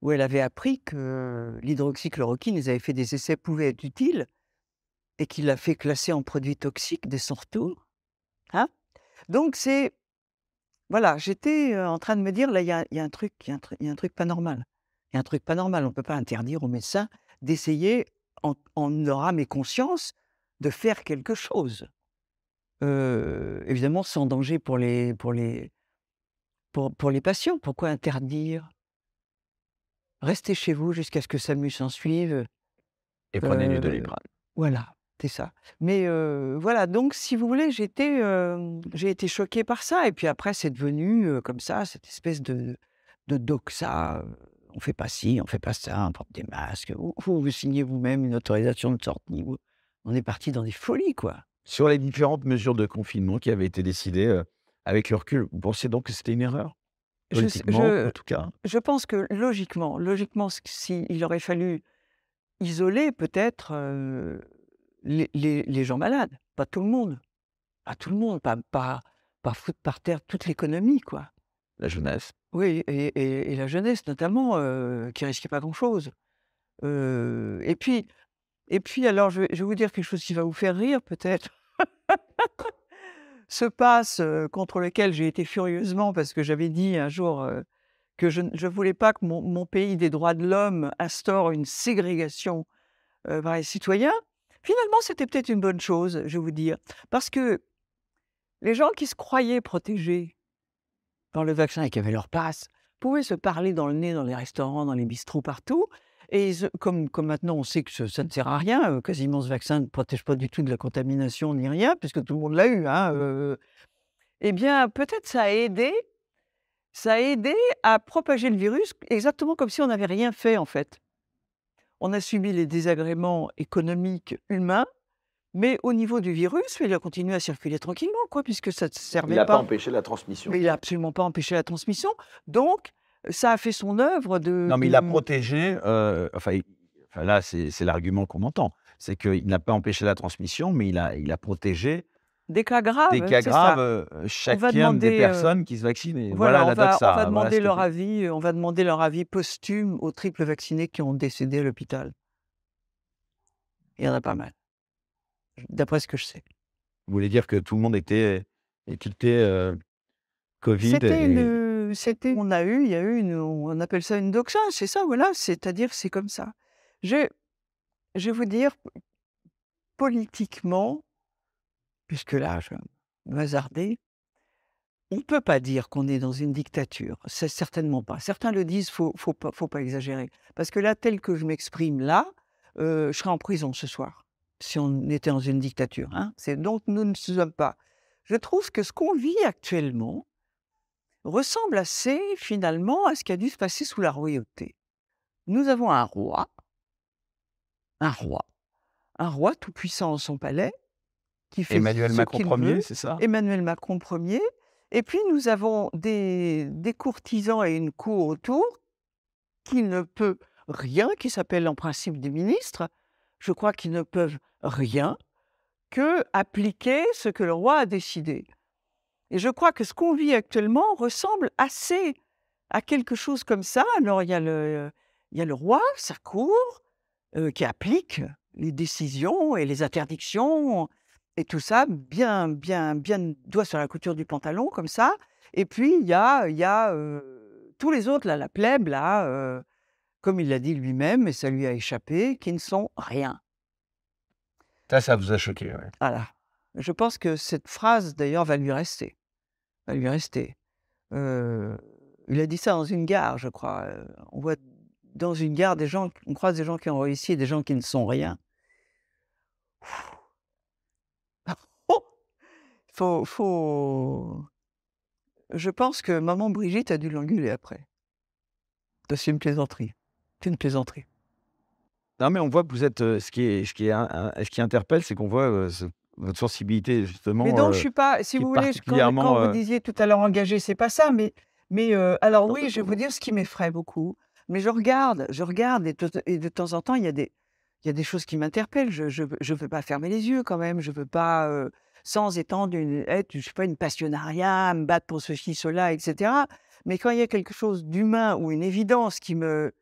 où elle avait appris que l'hydroxychloroquine, ils avaient fait des essais, pouvait être utile, et qu'il l'a fait classer en produit toxique dès son retour. Hein Donc c'est... Voilà, j'étais en train de me dire, là, il y a, un truc, il y, a un truc pas normal. Il y a un truc pas normal. On ne peut pas interdire aux médecins d'essayer, en, en leur âme et conscience, de faire quelque chose. évidemment, sans danger pour les, pour, les, pour, pour les patients. Pourquoi interdire? Restez chez vous jusqu'à ce que Samu s'en suive. Et prenez du Doliprane. Voilà. C'est ça. Mais voilà, donc si vous voulez, j'étais, j'ai été choquée par ça. Et puis après, c'est devenu comme ça, cette espèce de, de doxa. On fait pas ci, on fait pas ça, on porte des masques. Vous, vous, signez vous-même une autorisation de sortie. On est parti dans des folies, quoi. Sur les différentes mesures de confinement qui avaient été décidées avec le recul, vous pensez donc que c'était une erreur je, en tout cas? Je pense que logiquement, logiquement, s'il aurait fallu isoler peut-être les, gens malades, pas tout le monde. Pas tout le monde, pas, pas, pas foutre par terre toute l'économie, quoi. La jeunesse. Oui, et, la jeunesse notamment, euh, qui risquait pas grand-chose. Euh, et puis, et puis alors, je vais, vous dire quelque chose qui va vous faire rire, peut-être. Ce passe contre lequel j'ai été furieusement parce que j'avais dit un jour que je ne voulais pas que mon, mon, pays des droits de l'homme instaure une ségrégation par les citoyens. Finalement, c'était peut-être une bonne chose, je vais vous dire, parce que les gens qui se croyaient protégés par le vaccin et qui avaient leur passe pouvaient se parler dans le nez dans les restaurants, dans les bistrots, partout. Et comme, comme maintenant on sait que ça ne sert à rien, euh, quasiment ce vaccin ne protège pas du tout de la contamination ni rien, puisque tout le monde l'a eu, hein, euh, eh bien peut-être ça a aidé, ça a aidé à propager le virus exactement comme si on n'avait rien fait en fait on a subi les désagréments économiques humains, mais au niveau du virus, il a continué à circuler tranquillement, quoi, puisque ça ne servait pas. Il n'a pas empêché la transmission. Mais il n'a absolument pas empêché la transmission. Donc, ça a fait son œuvre de. Non, mais il a protégé. Euh, enfin, là, c'est l'argument qu'on entend. C'est qu'il n'a pas empêché la transmission, mais il a, il a protégé des cas graves. Des cas graves, euh, chacun des euh, personnes qui se vaccinent. Voilà, on, va, demander leur avis, on va demander leur avis posthume aux triples vaccinés qui ont décédé à l'hôpital. Il y en a pas mal, d'après ce que je sais. Vous voulez dire que tout le monde était étiqueté euh, Covid C'était une, on a eu, il y a eu une, on appelle ça une doxa, c'est ça, voilà, c'est-à-dire c'est comme ça. Je, je vais vous dire, politiquement, puisque là, je vais hasarder, on ne peut pas dire qu'on est dans une dictature. C'est certainement pas. Certains le disent, faut, faut, pas, faut pas exagérer. Parce que là, tel que je m'exprime là, euh, je serais en prison ce soir, si on était dans une dictature. Hein. Donc nous ne sommes pas. Je trouve que ce qu'on vit actuellement ressemble assez finalement à ce qui a dû se passer sous la royauté. Nous avons un roi, un roi, un roi tout puissant en son palais, Emmanuel Macron premier, c'est ça? Emmanuel Macron premier. Et puis nous avons des, des courtisans et une cour autour qui ne peut rien, qui s'appelle en principe des ministres. Je crois qu'ils ne peuvent rien que appliquer ce que le roi a décidé. Et je crois que ce qu'on vit actuellement ressemble assez à quelque chose comme ça. Alors il y a le, il y a le roi, sa cour, euh, qui applique les décisions et les interdictions et tout ça, bien, bien, bien doigt sur la couture du pantalon, comme ça. Et puis, il y a, y a tous les autres, là, la plèbe, là, comme il l'a dit lui-même, et ça lui a échappé, qui ne sont rien. Ça, ça vous a choqué, ouais. Voilà. Je pense que cette phrase, d'ailleurs, va lui rester. Va lui rester. Il a dit ça dans une gare, je crois. On voit dans une gare des gens, on croise des gens qui ont réussi et des gens qui ne sont rien. faut, faut. Je pense que maman Brigitte a dû l'engueuler après. C'est une plaisanterie. C'est une plaisanterie. Non, mais on voit que vous êtes. ce, qui est, ce, qui est, ce qui interpelle, c'est qu'on voit votre sensibilité, justement. Mais non, euh, je suis pas. Si vous voulez, quand, particulièrement, quand euh, vous disiez tout à l'heure engagé, c'est pas ça. Mais, mais euh, alors oui, je vais vous dire ce qui m'effraie beaucoup. Mais je regarde, je regarde, et, de temps en temps, il y a des, il y a des choses qui m'interpellent. Je, je, veux- je veux pas fermer les yeux quand même. Je veux pas, euh, sans étendre une, être, je sais pas, une passionnariat, me battre pour ceci, cela, etc. Mais quand il y a quelque chose d'humain ou une évidence qui me,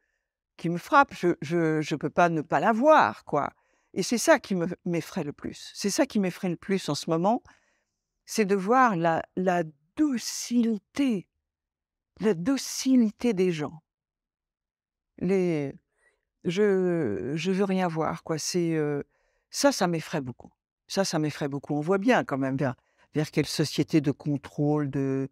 qui me frappe, je je je peux pas ne pas la voir, quoi. Et c'est ça qui me m'effraie le plus. C'est ça qui m'effraie le plus en ce moment, c'est de voir la la docilité, la docilité des gens. Les je je veux rien voir, quoi. C'est, heu, ça, ça m'effraie beaucoup. Ça, ça m'effraie beaucoup. On voit bien quand même vers vers quelle société de contrôle, de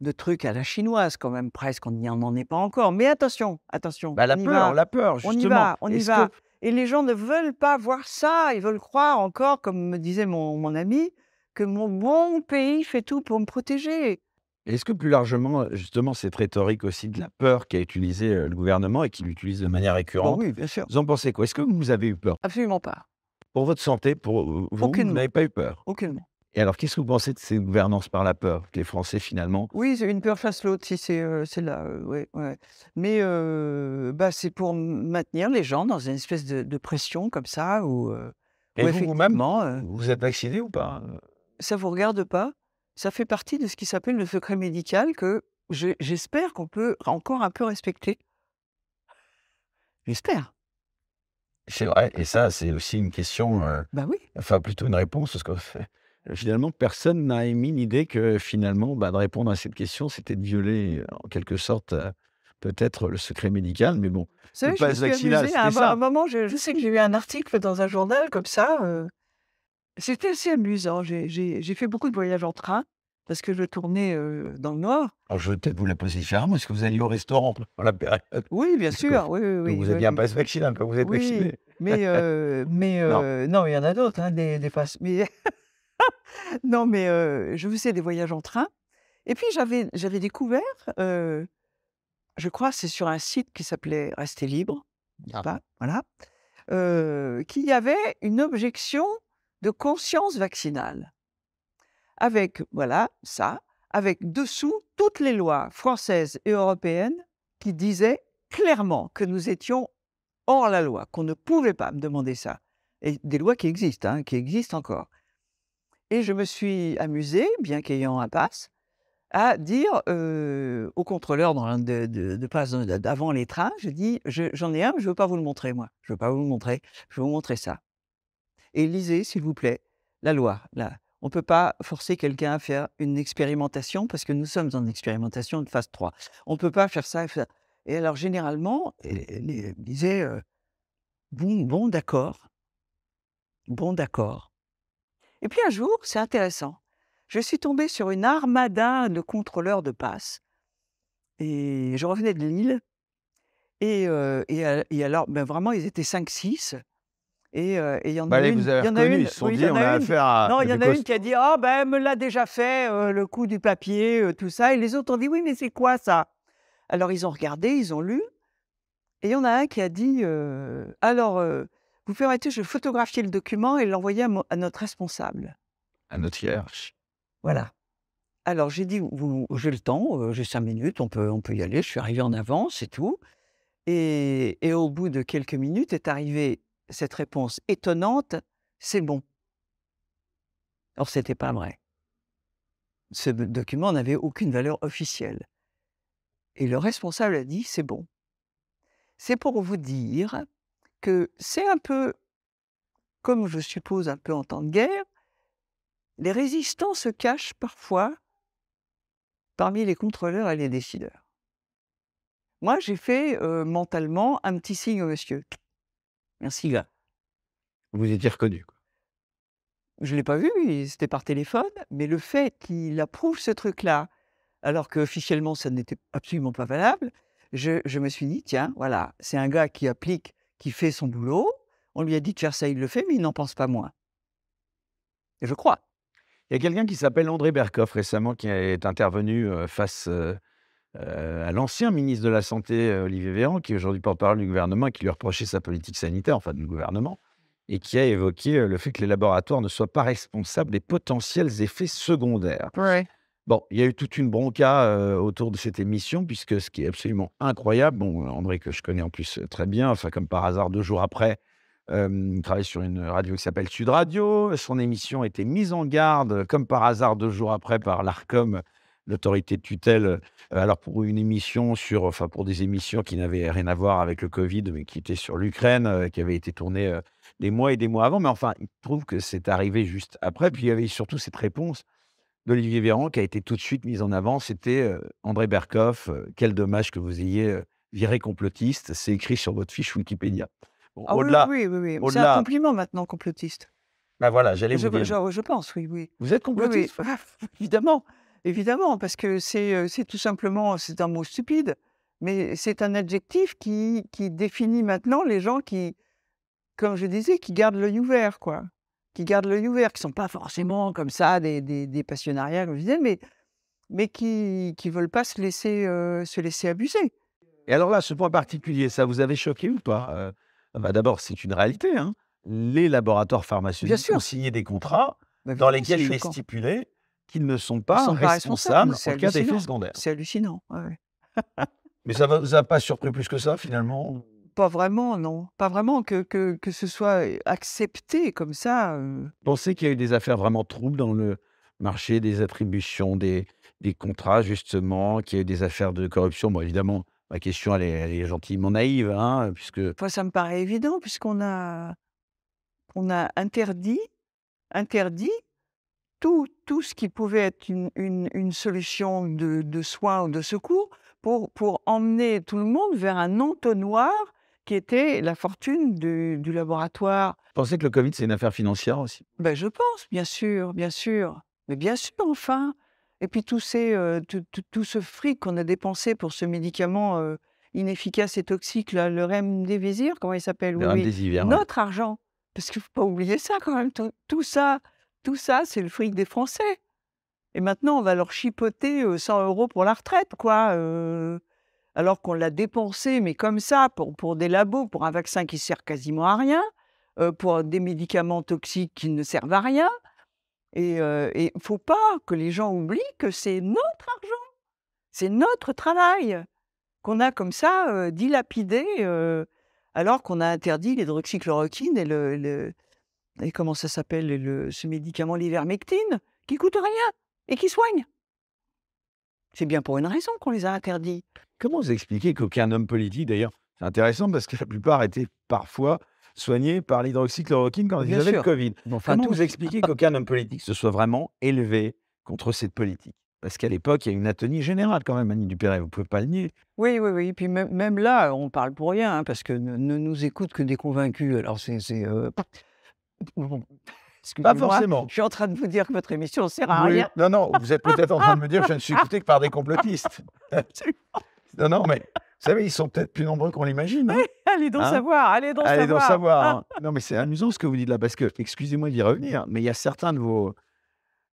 de trucs à la chinoise quand même presque. On n'y en est pas encore. Mais attention, attention, bah, la on y peur, la peur, On justement. y va, on y va. que- Et les gens ne veulent pas voir ça. Ils veulent croire encore, comme me disait mon, mon ami, que mon bon pays fait tout pour me protéger. Est-ce que plus largement, euh, justement, cette rhétorique aussi de la peur qu'a utilisée euh, le gouvernement et qu'il utilise de manière Bon, récurrente, oui, bien sûr. vous en pensez quoi? Est-ce que vous avez eu peur? Absolument pas. Pour votre santé, pour vous, vous n'avez pas eu peur? Aucunement. Et alors, qu'est-ce que vous pensez de ces gouvernances par la peur que Les Français, finalement, Oui, c'est une peur chasse l'autre, si c'est euh, là. euh, ouais, ouais. Mais euh, bah, c'est pour maintenir les gens dans une espèce de, de pression comme ça, où, euh, Et vous, vous-même, euh, vous êtes vacciné ou pas ça vous regarde pas? Ça fait partie de ce qui s'appelle le secret médical que je- j'espère qu'on peut encore un peu respecter. J'espère. C'est vrai, et ça, c'est aussi une question, Bah oui. enfin plutôt une réponse, parce que euh, finalement, personne n'a émis l'idée que finalement, bah, de répondre à cette question, c'était de violer euh, en quelque sorte euh, peut-être le secret médical, mais bon. Vous Le je me pass suis vaccinal. À un, ça. un moment, je, je sais que j'ai eu un article dans un journal comme ça. euh, C'était assez amusant. J'ai- fait beaucoup de voyages en train parce que je tournais euh, dans le Nord. Alors, je vais peut-être vous la poser différemment. Est-ce que vous alliez au restaurant pendant la période? Oui, bien que sûr. Oui, oui, oui. Donc, Vous aviez un passe vaccinal, quand vous êtes Oui, vacciné. mais, euh, mais Non. non, il y en a d'autres, hein, des, des passes. Mais non, mais euh, je faisais des voyages en train. Et puis j'avais j'avais découvert, euh, je crois, c'est sur un site qui s'appelait Rester libre, Ah. pas Voilà, euh, qu'il y avait une objection de conscience vaccinale, avec voilà ça, avec dessous toutes les lois françaises et européennes qui disaient clairement que nous étions hors la loi, qu'on ne pouvait pas me demander ça. Et des lois qui existent, hein, qui existent encore. Et je me suis amusée, bien qu'ayant un pass, à dire au contrôleur dans, de, de, de passe d'avant les trains, je dis, je- j'en ai un, mais je ne veux pas vous le montrer, moi. Je ne veux pas vous le montrer, je vais vous montrer ça. Et lisez, s'il vous plaît, la loi. On ne peut pas forcer quelqu'un à faire une expérimentation parce que nous sommes en expérimentation de phase 3. On ne peut pas faire ça. et alors, généralement, elle disait euh, Bon, bon, d'accord. Bon, d'accord. Et puis un jour, c'est intéressant. Je suis tombée sur une armada de contrôleurs de passe. Et je revenais de Lille. Et, euh, et, alors, ben vraiment, ils étaient 5-6. Et euh, et il y en Bah, a allez, une. vous avez il y en a reconnu, une- ils sont oui, dit, y en on a a une- affaire à. non, il y en a une qui a dit Ah, ben, elle me l'a déjà fait, euh, le coup du papier, euh, tout ça. Et les autres ont dit Oui, mais c'est quoi ça? Alors, ils ont regardé, ils ont lu. Et il y en a un qui a dit euh, Alors, euh, vous permettez, je photographier le document et l'envoyer à, notre responsable. À notre hiérarchie. Voilà. Alors, j'ai dit J'ai le temps, euh, j'ai cinq minutes, on peut, on peut y aller. Je suis arrivé en avance et tout. Et, et au bout de quelques minutes est arrivée cette réponse étonnante C'est bon. Or, ce n'était pas vrai. Ce document n'avait aucune valeur officielle. Et le responsable a dit c'est bon. C'est pour vous dire que c'est un peu, comme je suppose un peu en temps de guerre, les résistants se cachent parfois parmi les contrôleurs et les décideurs. Moi, j'ai fait euh, mentalement un petit signe au monsieur. Merci, gars. Vous étiez reconnu. quoi. Je ne l'ai pas vu, c'était par téléphone, mais le fait qu'il approuve ce truc-là, alors qu'officiellement ça n'était absolument pas valable, je, je me suis dit, tiens, voilà, c'est un gars qui applique, qui fait son boulot. On lui a dit de faire ça, il le fait, mais il n'en pense pas moins. Et je crois. Il y a quelqu'un qui s'appelle André Berkoff récemment qui est intervenu euh, face euh, euh, à l'ancien ministre de la Santé, Olivier Véran, qui est aujourd'hui porte-parole du gouvernement et qui lui reprochait sa politique sanitaire, enfin du gouvernement, et qui a évoqué le fait que les laboratoires ne soient pas responsables des potentiels effets secondaires. Ouais. Bon, il y a eu toute une bronca autour de cette émission, puisque ce qui est absolument incroyable, bon, André, que je connais en plus très bien, enfin, comme par hasard, deux jours après, il travaille sur une radio qui s'appelle Sud Radio. Son émission a été mise en garde, comme par hasard, deux jours après, par l'ARCOM, l'autorité de tutelle. alors, pour une émission sur, enfin, pour des émissions qui n'avaient rien à voir avec le Covid, mais qui étaient sur l'Ukraine, qui avaient été tournées des mois et des mois avant. Mais enfin, il trouve que c'est arrivé juste après. Puis il y avait surtout cette réponse d'Olivier Véran qui a été tout de suite mise en avant. C'était André Berkoff. quel dommage que vous ayez viré complotiste. C'est écrit sur votre fiche Wikipédia. Ah au-delà, oui, oui, oui. C'est un compliment maintenant, complotiste. Ben voilà, j'allais je, vous dire. Je, je, pense, oui, oui. Vous êtes complotiste oui, Évidemment, évidemment, parce que c'est tout simplement, c'est un mot stupide, mais c'est un adjectif qui, qui définit maintenant les gens qui, comme je disais, qui gardent l'œil ouvert, quoi. Qui gardent l'œil ouvert, qui ne sont pas forcément comme ça des, des, des passionnariats, comme je disais, mais, mais qui ne veulent pas se laisser, se laisser abuser. Et alors là, ce point particulier, ça vous avait choqué ou pas ah bah, d'abord, c'est une réalité. Hein. Les laboratoires pharmaceutiques ont signé des contrats bah, dans lesquels il est stipulé qu'ils ne sont pas, responsables, en cas d'effet secondaire. C'est hallucinant. Mais ça ne vous a pas surpris plus que ça, finalement? Pas vraiment, non. Pas vraiment que, que, que ce soit accepté comme ça. Pensez qu'il y a eu des affaires vraiment troubles dans le marché des attributions, des, des contrats, justement, qu'il y a eu des affaires de corruption? Bon, évidemment, Ma question, elle est, gentiment naïve, hein, puisque. ça me paraît évident, puisqu'on a, on a interdit, interdit tout, tout ce qui pouvait être une, une, solution de, de, soins ou de secours pour, pour emmener tout le monde vers un entonnoir qui était la fortune du, du laboratoire. Vous pensez que le Covid, c'est une affaire financière aussi? Ben, Je pense, bien sûr, bien sûr. Mais bien sûr, enfin, et puis tout, tout, ce fric qu'on a dépensé pour ce médicament inefficace et toxique, le remdesivir, comment il s'appelle? Le remdesivir, Notre argent. Parce qu'il ne faut pas oublier ça quand même. Tout, ça, tout ça, c'est le fric des Français. Et maintenant, on va leur chipoter 100 euros pour la retraite, quoi. Alors qu'on l'a dépensé, mais comme ça, pour, pour des labos, pour un vaccin qui sert quasiment à rien, pour des médicaments toxiques qui ne servent à rien. Et il ne faut pas que les gens oublient que c'est notre argent, c'est notre travail qu'on a comme ça dilapidé alors qu'on a interdit l'hydroxychloroquine et le, et comment ça s'appelle le, ce médicament l'ivermectine qui coûte rien et qui soigne. C'est bien pour une raison qu'on les a interdits. Comment vous expliquez qu'aucun homme politique, d'ailleurs, c'est intéressant parce que la plupart étaient parfois soignés par l'hydroxychloroquine quand ils avaient le Covid. enfin, Comment vous expliquez qu'aucun homme politique se soit vraiment élevé contre cette politique? Parce qu'à l'époque, il y a une atonie générale quand même, Annie Dupéret, vous ne pouvez pas le nier. Oui, oui, oui. Et puis même, là, on parle pour rien, hein, parce que ne, nous écoutent que des convaincus. Alors c'est... Euh... Pas forcément. Je suis en train de vous dire que votre émission sert à rien. Non, non, vous êtes peut-être en train de me dire que je ne suis écouté que par des complotistes. non, non, mais vous savez, ils sont peut-être plus nombreux qu'on l'imagine. Hein. allez donc hein savoir, allez donc allez savoir. Donc savoir hein. Non, mais c'est amusant ce que vous dites là, parce que, excusez-moi d'y revenir, mais il y a certains de vos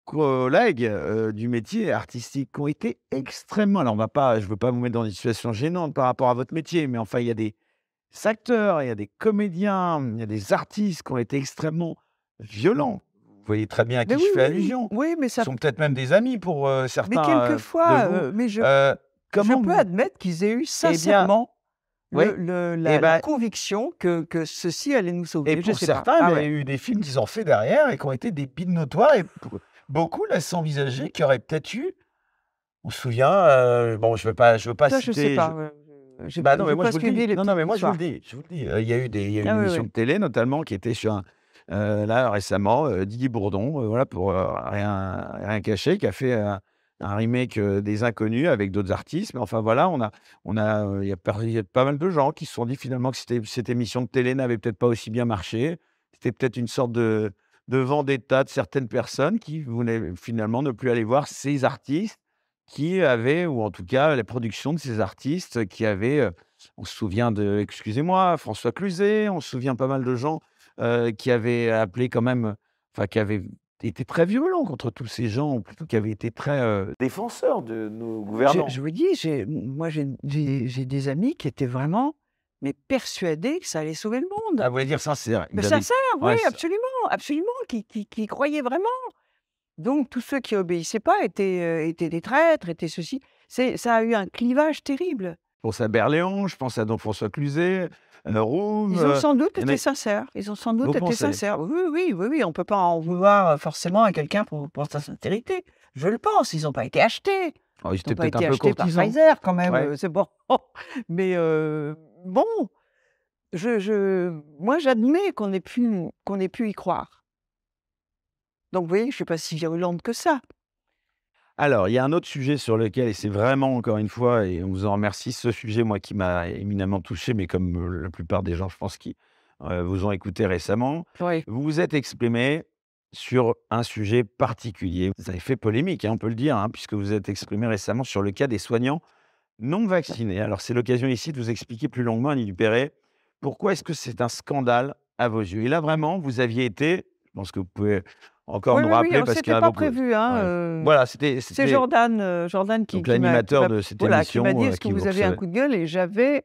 collègues euh, du métier artistique qui ont été extrêmement. Alors, on va pas, je ne veux pas vous mettre dans des situations gênantes par rapport à votre métier, mais enfin, il y a des acteurs, il y a des comédiens, il y a des artistes qui ont été extrêmement violents. Vous voyez très bien à qui je fais allusion. Oui, mais ça. Ils sont peut-être même des amis pour euh, certains. Mais quelquefois, euh, mais je. Comment je peux admettre qu'ils aient eu eh sincèrement le, la, eh ben conviction que, que, ceci allait nous sauver. Et pour certains, ah il y a eu des films qu'ils ont fait derrière et qui ont été des pides notoires. Et beaucoup laissent envisager qu'il y aurait peut-être eu. On se souvient, euh, bon, je ne veux pas, je veux pas citer. Je sais pas. Je... Bah non, mais moi je vous le dis. Non, non, mais moi je vous le dis. Je vous le dis. Il y a eu des, il y a eu ah une émission de télé notamment qui était sur un, euh, là récemment, euh, Didier Bourdon, voilà pour rien, rien cacher, qui a fait un remake des Inconnus avec d'autres artistes. Mais enfin voilà, on a, on a, il y, a pas mal de gens qui se sont dit finalement que cette émission de télé n'avait peut-être pas aussi bien marché. C'était peut-être une sorte de, de vendetta de certaines personnes qui voulaient finalement ne plus aller voir ces artistes qui avaient, ou en tout cas les productions de ces artistes qui avaient, euh, on se souvient de, excusez-moi, François Cluzet, on se souvient pas mal de gens euh, qui avaient appelé quand même, enfin qui avaient été très violents contre tous ces gens, ou plutôt qui avaient été très euh, défenseurs de nos Je, gouvernants. je vous dis, moi j'ai des amis qui étaient vraiment mais persuadés que ça allait sauver le monde. Ah, vous voulez dire sincère Mais sincère, oui, absolument, absolument, qui, qui, qui croyaient vraiment. Donc tous ceux qui obéissaient pas étaient, euh, étaient des traîtres, étaient ceci. C'est, ça a eu un clivage terrible. Je pense à Berléand, je pense à Don François Cluzet, Ils ont euh, sans doute été sincères. Ils ont sans doute Vous été pensez? sincères. Oui, oui, oui, oui. On peut pas en vouloir euh, forcément à quelqu'un pour, pour sa sincérité. Je le pense. Ils n'ont pas été achetés. oh, ils n'ont pas été un peu achetés par. Pfizer quand même. Ouais. euh, C'est bon. Mais euh, bon, je, je, moi j'admets qu'on ait pu, qu'on ait pu y croire. Donc vous voyez, je ne suis pas si virulente que ça. Alors, il y a un autre sujet sur lequel, et c'est vraiment encore une fois, et on vous en remercie, ce sujet, moi, qui m'a éminemment touché, mais comme euh, la plupart des gens, je pense, qui euh, vous ont écouté récemment, Oui. vous vous êtes exprimé sur un sujet particulier. Vous avez fait polémique, hein, on peut le dire, hein, puisque vous vous êtes exprimé récemment sur le cas des soignants non vaccinés. Alors, c'est l'occasion ici de vous expliquer plus longuement, Annie Dupéret, pourquoi est-ce que c'est un scandale à vos yeux? Et là, vraiment, vous aviez été, je pense que vous pouvez encore Oui, nous oui, rappeler, alors parce c'était qu'il y a pas beaucoup- prévu. Hein, Ouais. euh, Voilà, c'était... C'est Jordan, euh, Jordan qui, donc l'animateur m'a- de cette voilà, émission qui m'a dit euh, est-ce que vous vous avez un coup de gueule? Et j'avais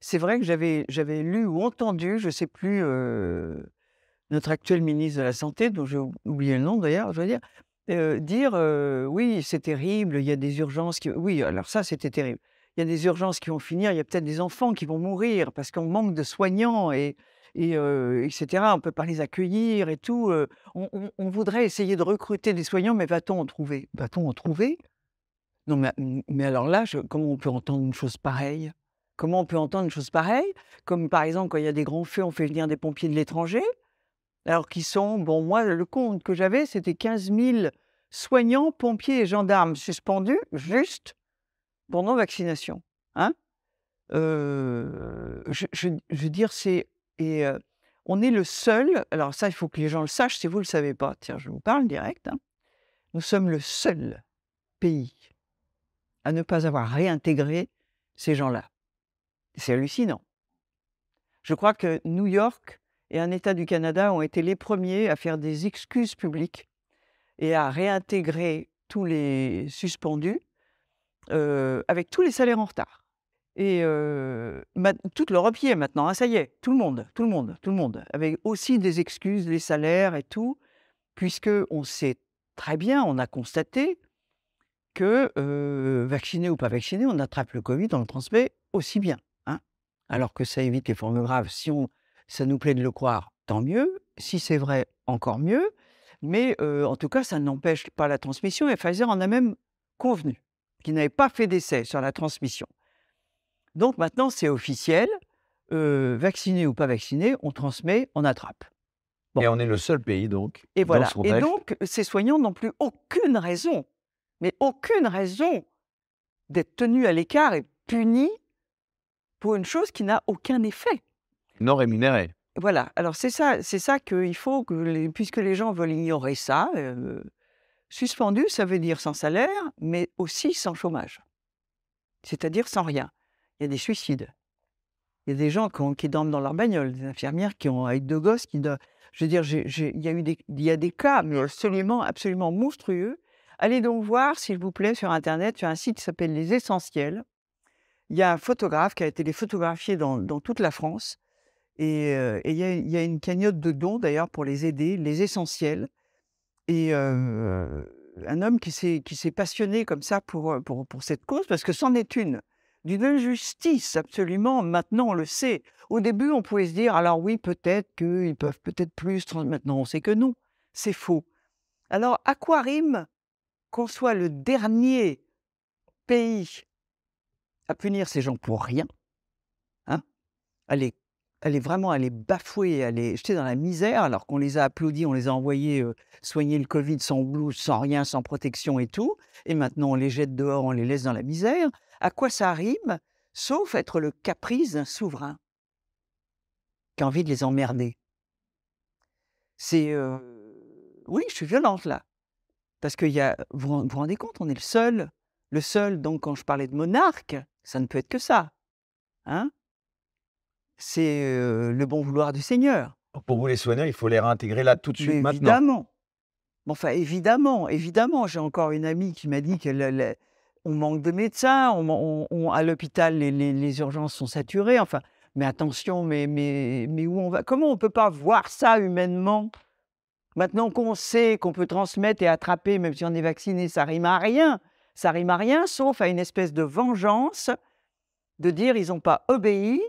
c'est vrai que j'avais j'avais lu ou entendu je sais plus euh, notre actuel ministre de la santé dont j'ai ou- oublié le nom d'ailleurs je veux dire dire oui c'est terrible il y a des urgences qui oui alors ça c'était terrible il y a des urgences qui vont finir il y a peut-être des enfants qui vont mourir parce qu'on manque de soignants et et etc. On peut pas les accueillir et tout. on, voudrait essayer de recruter des soignants, mais va-t-on en trouver? Va-t-on en trouver? Non, mais, mais alors là, comment on peut entendre une chose pareille? Comment on peut entendre une chose pareille? Comme par exemple, quand il y a des grands feux, on fait venir des pompiers de l'étranger, alors qu'ils sont, bon, moi, le compte que j'avais, c'était 15 000 soignants, pompiers et gendarmes suspendus juste pour non-vaccination. Hein? Je veux dire, c'est. Et on est le seul, alors ça, il faut que les gens le sachent, si vous ne le savez pas, tiens, je vous parle direct. hein. Nous sommes le seul pays à ne pas avoir réintégré ces gens-là. C'est hallucinant. Je crois que New York et un État du Canada ont été les premiers à faire des excuses publiques et à réintégrer tous les suspendus avec tous les salaires en retard. Et toute l'Europe y est maintenant, hein, ça y est, tout le monde, tout le monde, tout le monde, avec aussi des excuses, les salaires et tout, puisque on sait très bien, on a constaté que vacciné ou pas vacciné, on attrape le Covid, on le transmet aussi bien. hein. Alors que ça évite les formes graves. Si on, ça nous plaît de le croire, tant mieux. Si c'est vrai, encore mieux. Mais en tout cas, ça n'empêche pas la transmission. Et Pfizer en a même convenu qu'il n'avait pas fait d'essai sur la transmission. Donc maintenant, c'est officiel. euh, vacciné ou pas vacciné, on transmet, on attrape. Bon. Et on est le seul pays, donc, Et dans voilà. ce Et contexte. donc, ces soignants n'ont plus aucune raison, mais aucune raison d'être tenus à l'écart et punis pour une chose qui n'a aucun effet. non rémunéré. Voilà. Alors c'est ça, c'est ça qu'il faut que, les- puisque les gens veulent ignorer ça, euh, suspendu, ça veut dire sans salaire, mais aussi sans chômage, c'est-à-dire sans rien. Il y a des suicides. Il y a des gens qui, dorment dans leur bagnole, des infirmières qui ont avec deux gosses qui. Je veux dire, il y a eu des, cas, mais absolument, absolument monstrueux. Allez donc voir, s'il vous plaît, sur Internet, sur un site qui s'appelle Les Essentiels. Il y a un photographe qui a été les photographier dans, toute la France. Et euh, il y, a- une cagnotte de dons, d'ailleurs, pour les aider, Les Essentiels. Et euh, un homme qui s'est passionné comme ça pour cette cause, parce que c'en est une, d'une injustice absolument, maintenant on le sait. Au début, on pouvait se dire, alors oui, peut-être qu'ils peuvent peut-être plus, maintenant on sait que non, c'est faux. Alors, à quoi rime qu'on soit le dernier pays à punir ces gens pour rien, hein, à les vraiment les bafouer, les jeter dans la misère, alors qu'on les a applaudis, on les a envoyés euh, soigner le Covid sans blouse, sans rien, sans protection et tout, et maintenant on les jette dehors, on les laisse dans la misère. À quoi ça rime Sauf être le caprice d'un souverain? Qui a envie de les emmerder. C'est euh, oui, je suis violente là. Parce que y a, vous vous rendez compte, on est le seul, le seul, donc quand je parlais de monarque, ça ne peut être que ça. Hein? C'est euh, le bon vouloir du Seigneur. Pour vous, les soignants, il faut les réintégrer là tout de suite, Mais maintenant. évidemment. Enfin, évidemment, évidemment. J'ai encore une amie qui m'a dit qu'on manque de médecins, on, on- on- à l'hôpital, les, les- urgences sont saturées. Enfin, mais attention, mais, mais, mais où on va? Comment on ne peut pas voir ça humainement? Maintenant qu'on sait qu'on peut transmettre et attraper, même si on est vacciné, ça rime à rien. Ça rime à rien, sauf à une espèce de vengeance de dire ils n'ont pas obéi.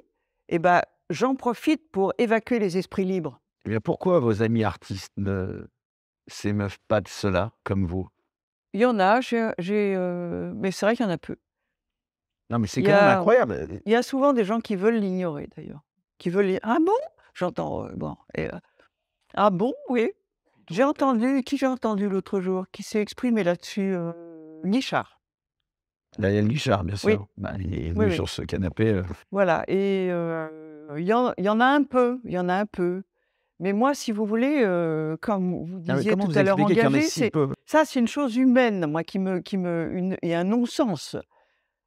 Et ben, j'en profite pour évacuer les esprits libres. Eh pourquoi vos amis artistes ne s'émeuvent pas de cela, comme vous? Il y en a, j'ai, j'ai, euh, mais c'est vrai qu'il y en a peu. Non, mais c'est quand même incroyable. Il y a souvent des gens qui veulent l'ignorer d'ailleurs. Qui veulent Ah bon? J'entends. euh, bon. et, euh, ah bon? Oui. J'ai entendu. Qui j'ai entendu l'autre jour qui s'est exprimé là-dessus euh, Guichard. Daniel Guichard, bien sûr. Oui. Bah, il est Oui, venu oui. sur ce canapé. euh, Voilà. Et euh, il y, en, il y en a un peu. Il y en a un peu. Mais moi, si vous voulez, euh, comme vous ah, disiez tout à l'heure, engagé, si c'est peu? ça, c'est une chose humaine, moi, qui me, qui me, une, et un non-sens.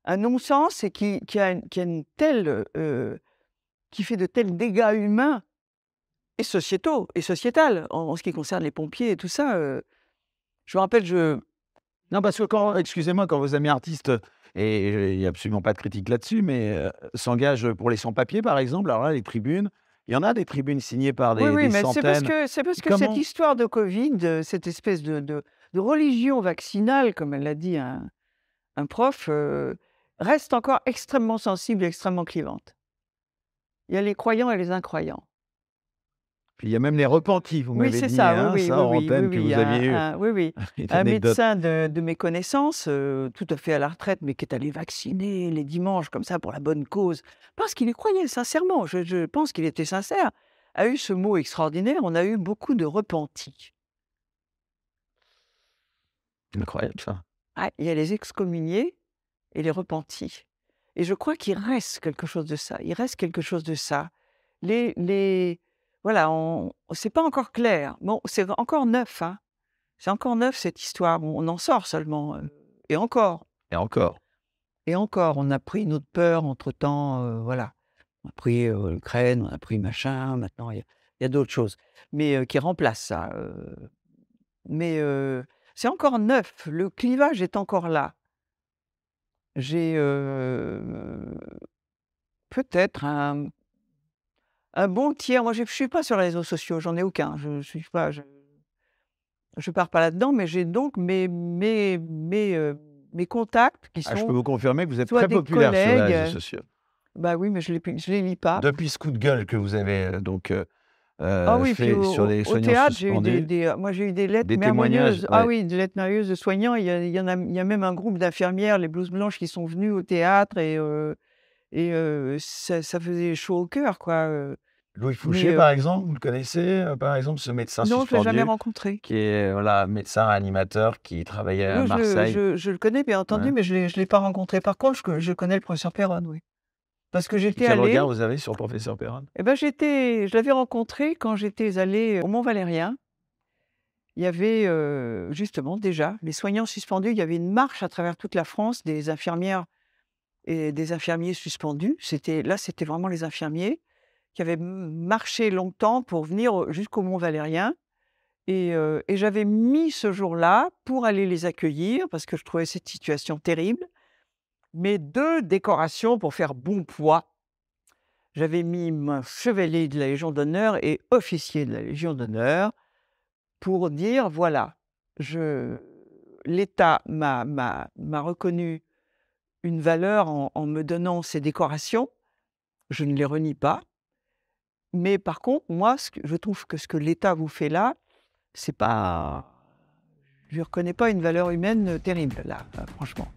Un non-sens et qui, qui a, une- qui a une telle, euh, qui fait de tels dégâts humains et sociétaux et sociétal en, en ce qui concerne les pompiers et tout ça. euh, je me rappelle, je, Non, parce que quand, excusez-moi, quand vos amis artistes, et il n'y a absolument pas de critique là-dessus, mais s'engagent pour les sans-papiers, par exemple, alors là, les tribunes, il y en a des tribunes signées par des, oui, oui, des mais c'est parce que c'est parce que Comment- cette histoire de Covid, cette espèce de, de, de religion vaccinale, comme l'a dit un, un prof, euh, reste encore extrêmement sensible et extrêmement clivante. Il y a les croyants et les incroyants. Il y a même les repentis, vous Oui, m'avez c'est dit, ça, hein, oui, oui, ça oui, en oui, antenne oui, que oui, vous un- aviez eu. un- oui, oui. Médecin de, de mes connaissances, euh, tout à fait à la retraite, mais qui est allé vacciner les dimanches comme ça pour la bonne cause, parce qu'il y croyait sincèrement, je, je pense qu'il était sincère, a eu ce mot extraordinaire, on a eu beaucoup de repentis. Incroyable ça. Ah, il y a les excommuniés et les repentis. Et je crois qu'il reste quelque chose de ça. Il reste quelque chose de ça. Les, les, voilà, on, c'est pas encore clair. Bon, c'est encore neuf. Hein. C'est encore neuf cette histoire. Bon, on en sort seulement. euh, Et encore. Et encore. Et encore, on a pris notre peur entre-temps, euh, voilà. On a pris euh, l'Ukraine, on a pris machin, maintenant il y a, il y a d'autres choses, mais qui remplacent ça. Mais c'est encore neuf, le clivage est encore là. J'ai peut-être un, un bon tiers, moi je ne suis pas sur les réseaux sociaux, j'en ai aucun, je ne suis pas, je, je pars pas là-dedans, mais j'ai donc mes, mes, mes, euh, mes contacts qui Ah, je sont peux vous confirmer que vous êtes très populaire sur les réseaux sociaux. bah oui, mais je les, je les lis pas. Depuis ce coup de gueule que vous avez euh, donc euh, Ah oui, fait puis au, sur au- les au soignants théâtre, j'ai eu des, moi j'ai eu des lettres Des témoignages. Ah oui, des lettres merveilleuses de soignants. Il y, a, il y en a, il y a même un groupe d'infirmières, les blouses blanches, qui sont venues au théâtre et, euh, et ça, ça faisait chaud au cœur, quoi. Louis Fouché, Mais, par exemple, vous le connaissez, par exemple, ce médecin Non, je l'ai suspendu, jamais rencontré. qui est voilà, médecin animateur qui travaillait à Oui, Marseille? je- je le connais, bien entendu, Ouais. mais je ne l'ai pas rencontré. Par contre, je, je connais le professeur Perron, oui. Parce que j'étais Quel allée. regard vous avez sur le professeur Perron Eh ben, j'étais, je l'avais rencontré quand j'étais allée au Mont-Valérien. Il y avait euh, justement déjà les soignants suspendus. Il y avait une marche à travers toute la France des infirmières et des infirmiers suspendus. C'était là, c'était vraiment les infirmiers qui avaient marché longtemps pour venir au- jusqu'au Mont-Valérien. Et, euh, et j'avais mis ce jour-là pour aller les accueillir parce que je trouvais cette situation terrible. Mes deux décorations pour faire bon poids j'avais mis mon chevalier de la Légion d'honneur et officier de la Légion d'honneur pour dire voilà, je, l'État m'a reconnu une valeur en, me donnant ces décorations. Je ne les renie pas. Mais par contre, moi, je trouve que ce que l'État vous fait là, c'est pas. Je ne reconnais pas une valeur humaine terrible, là, euh, franchement.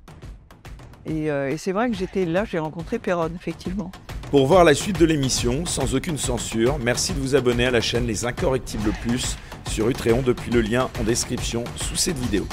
Et, euh, et c'est vrai que j'étais là, j'ai rencontré Perron, effectivement. Pour voir la suite de l'émission sans aucune censure, merci de vous abonner à la chaîne Les Incorrectibles Plus sur Utréon depuis le lien en description sous cette vidéo.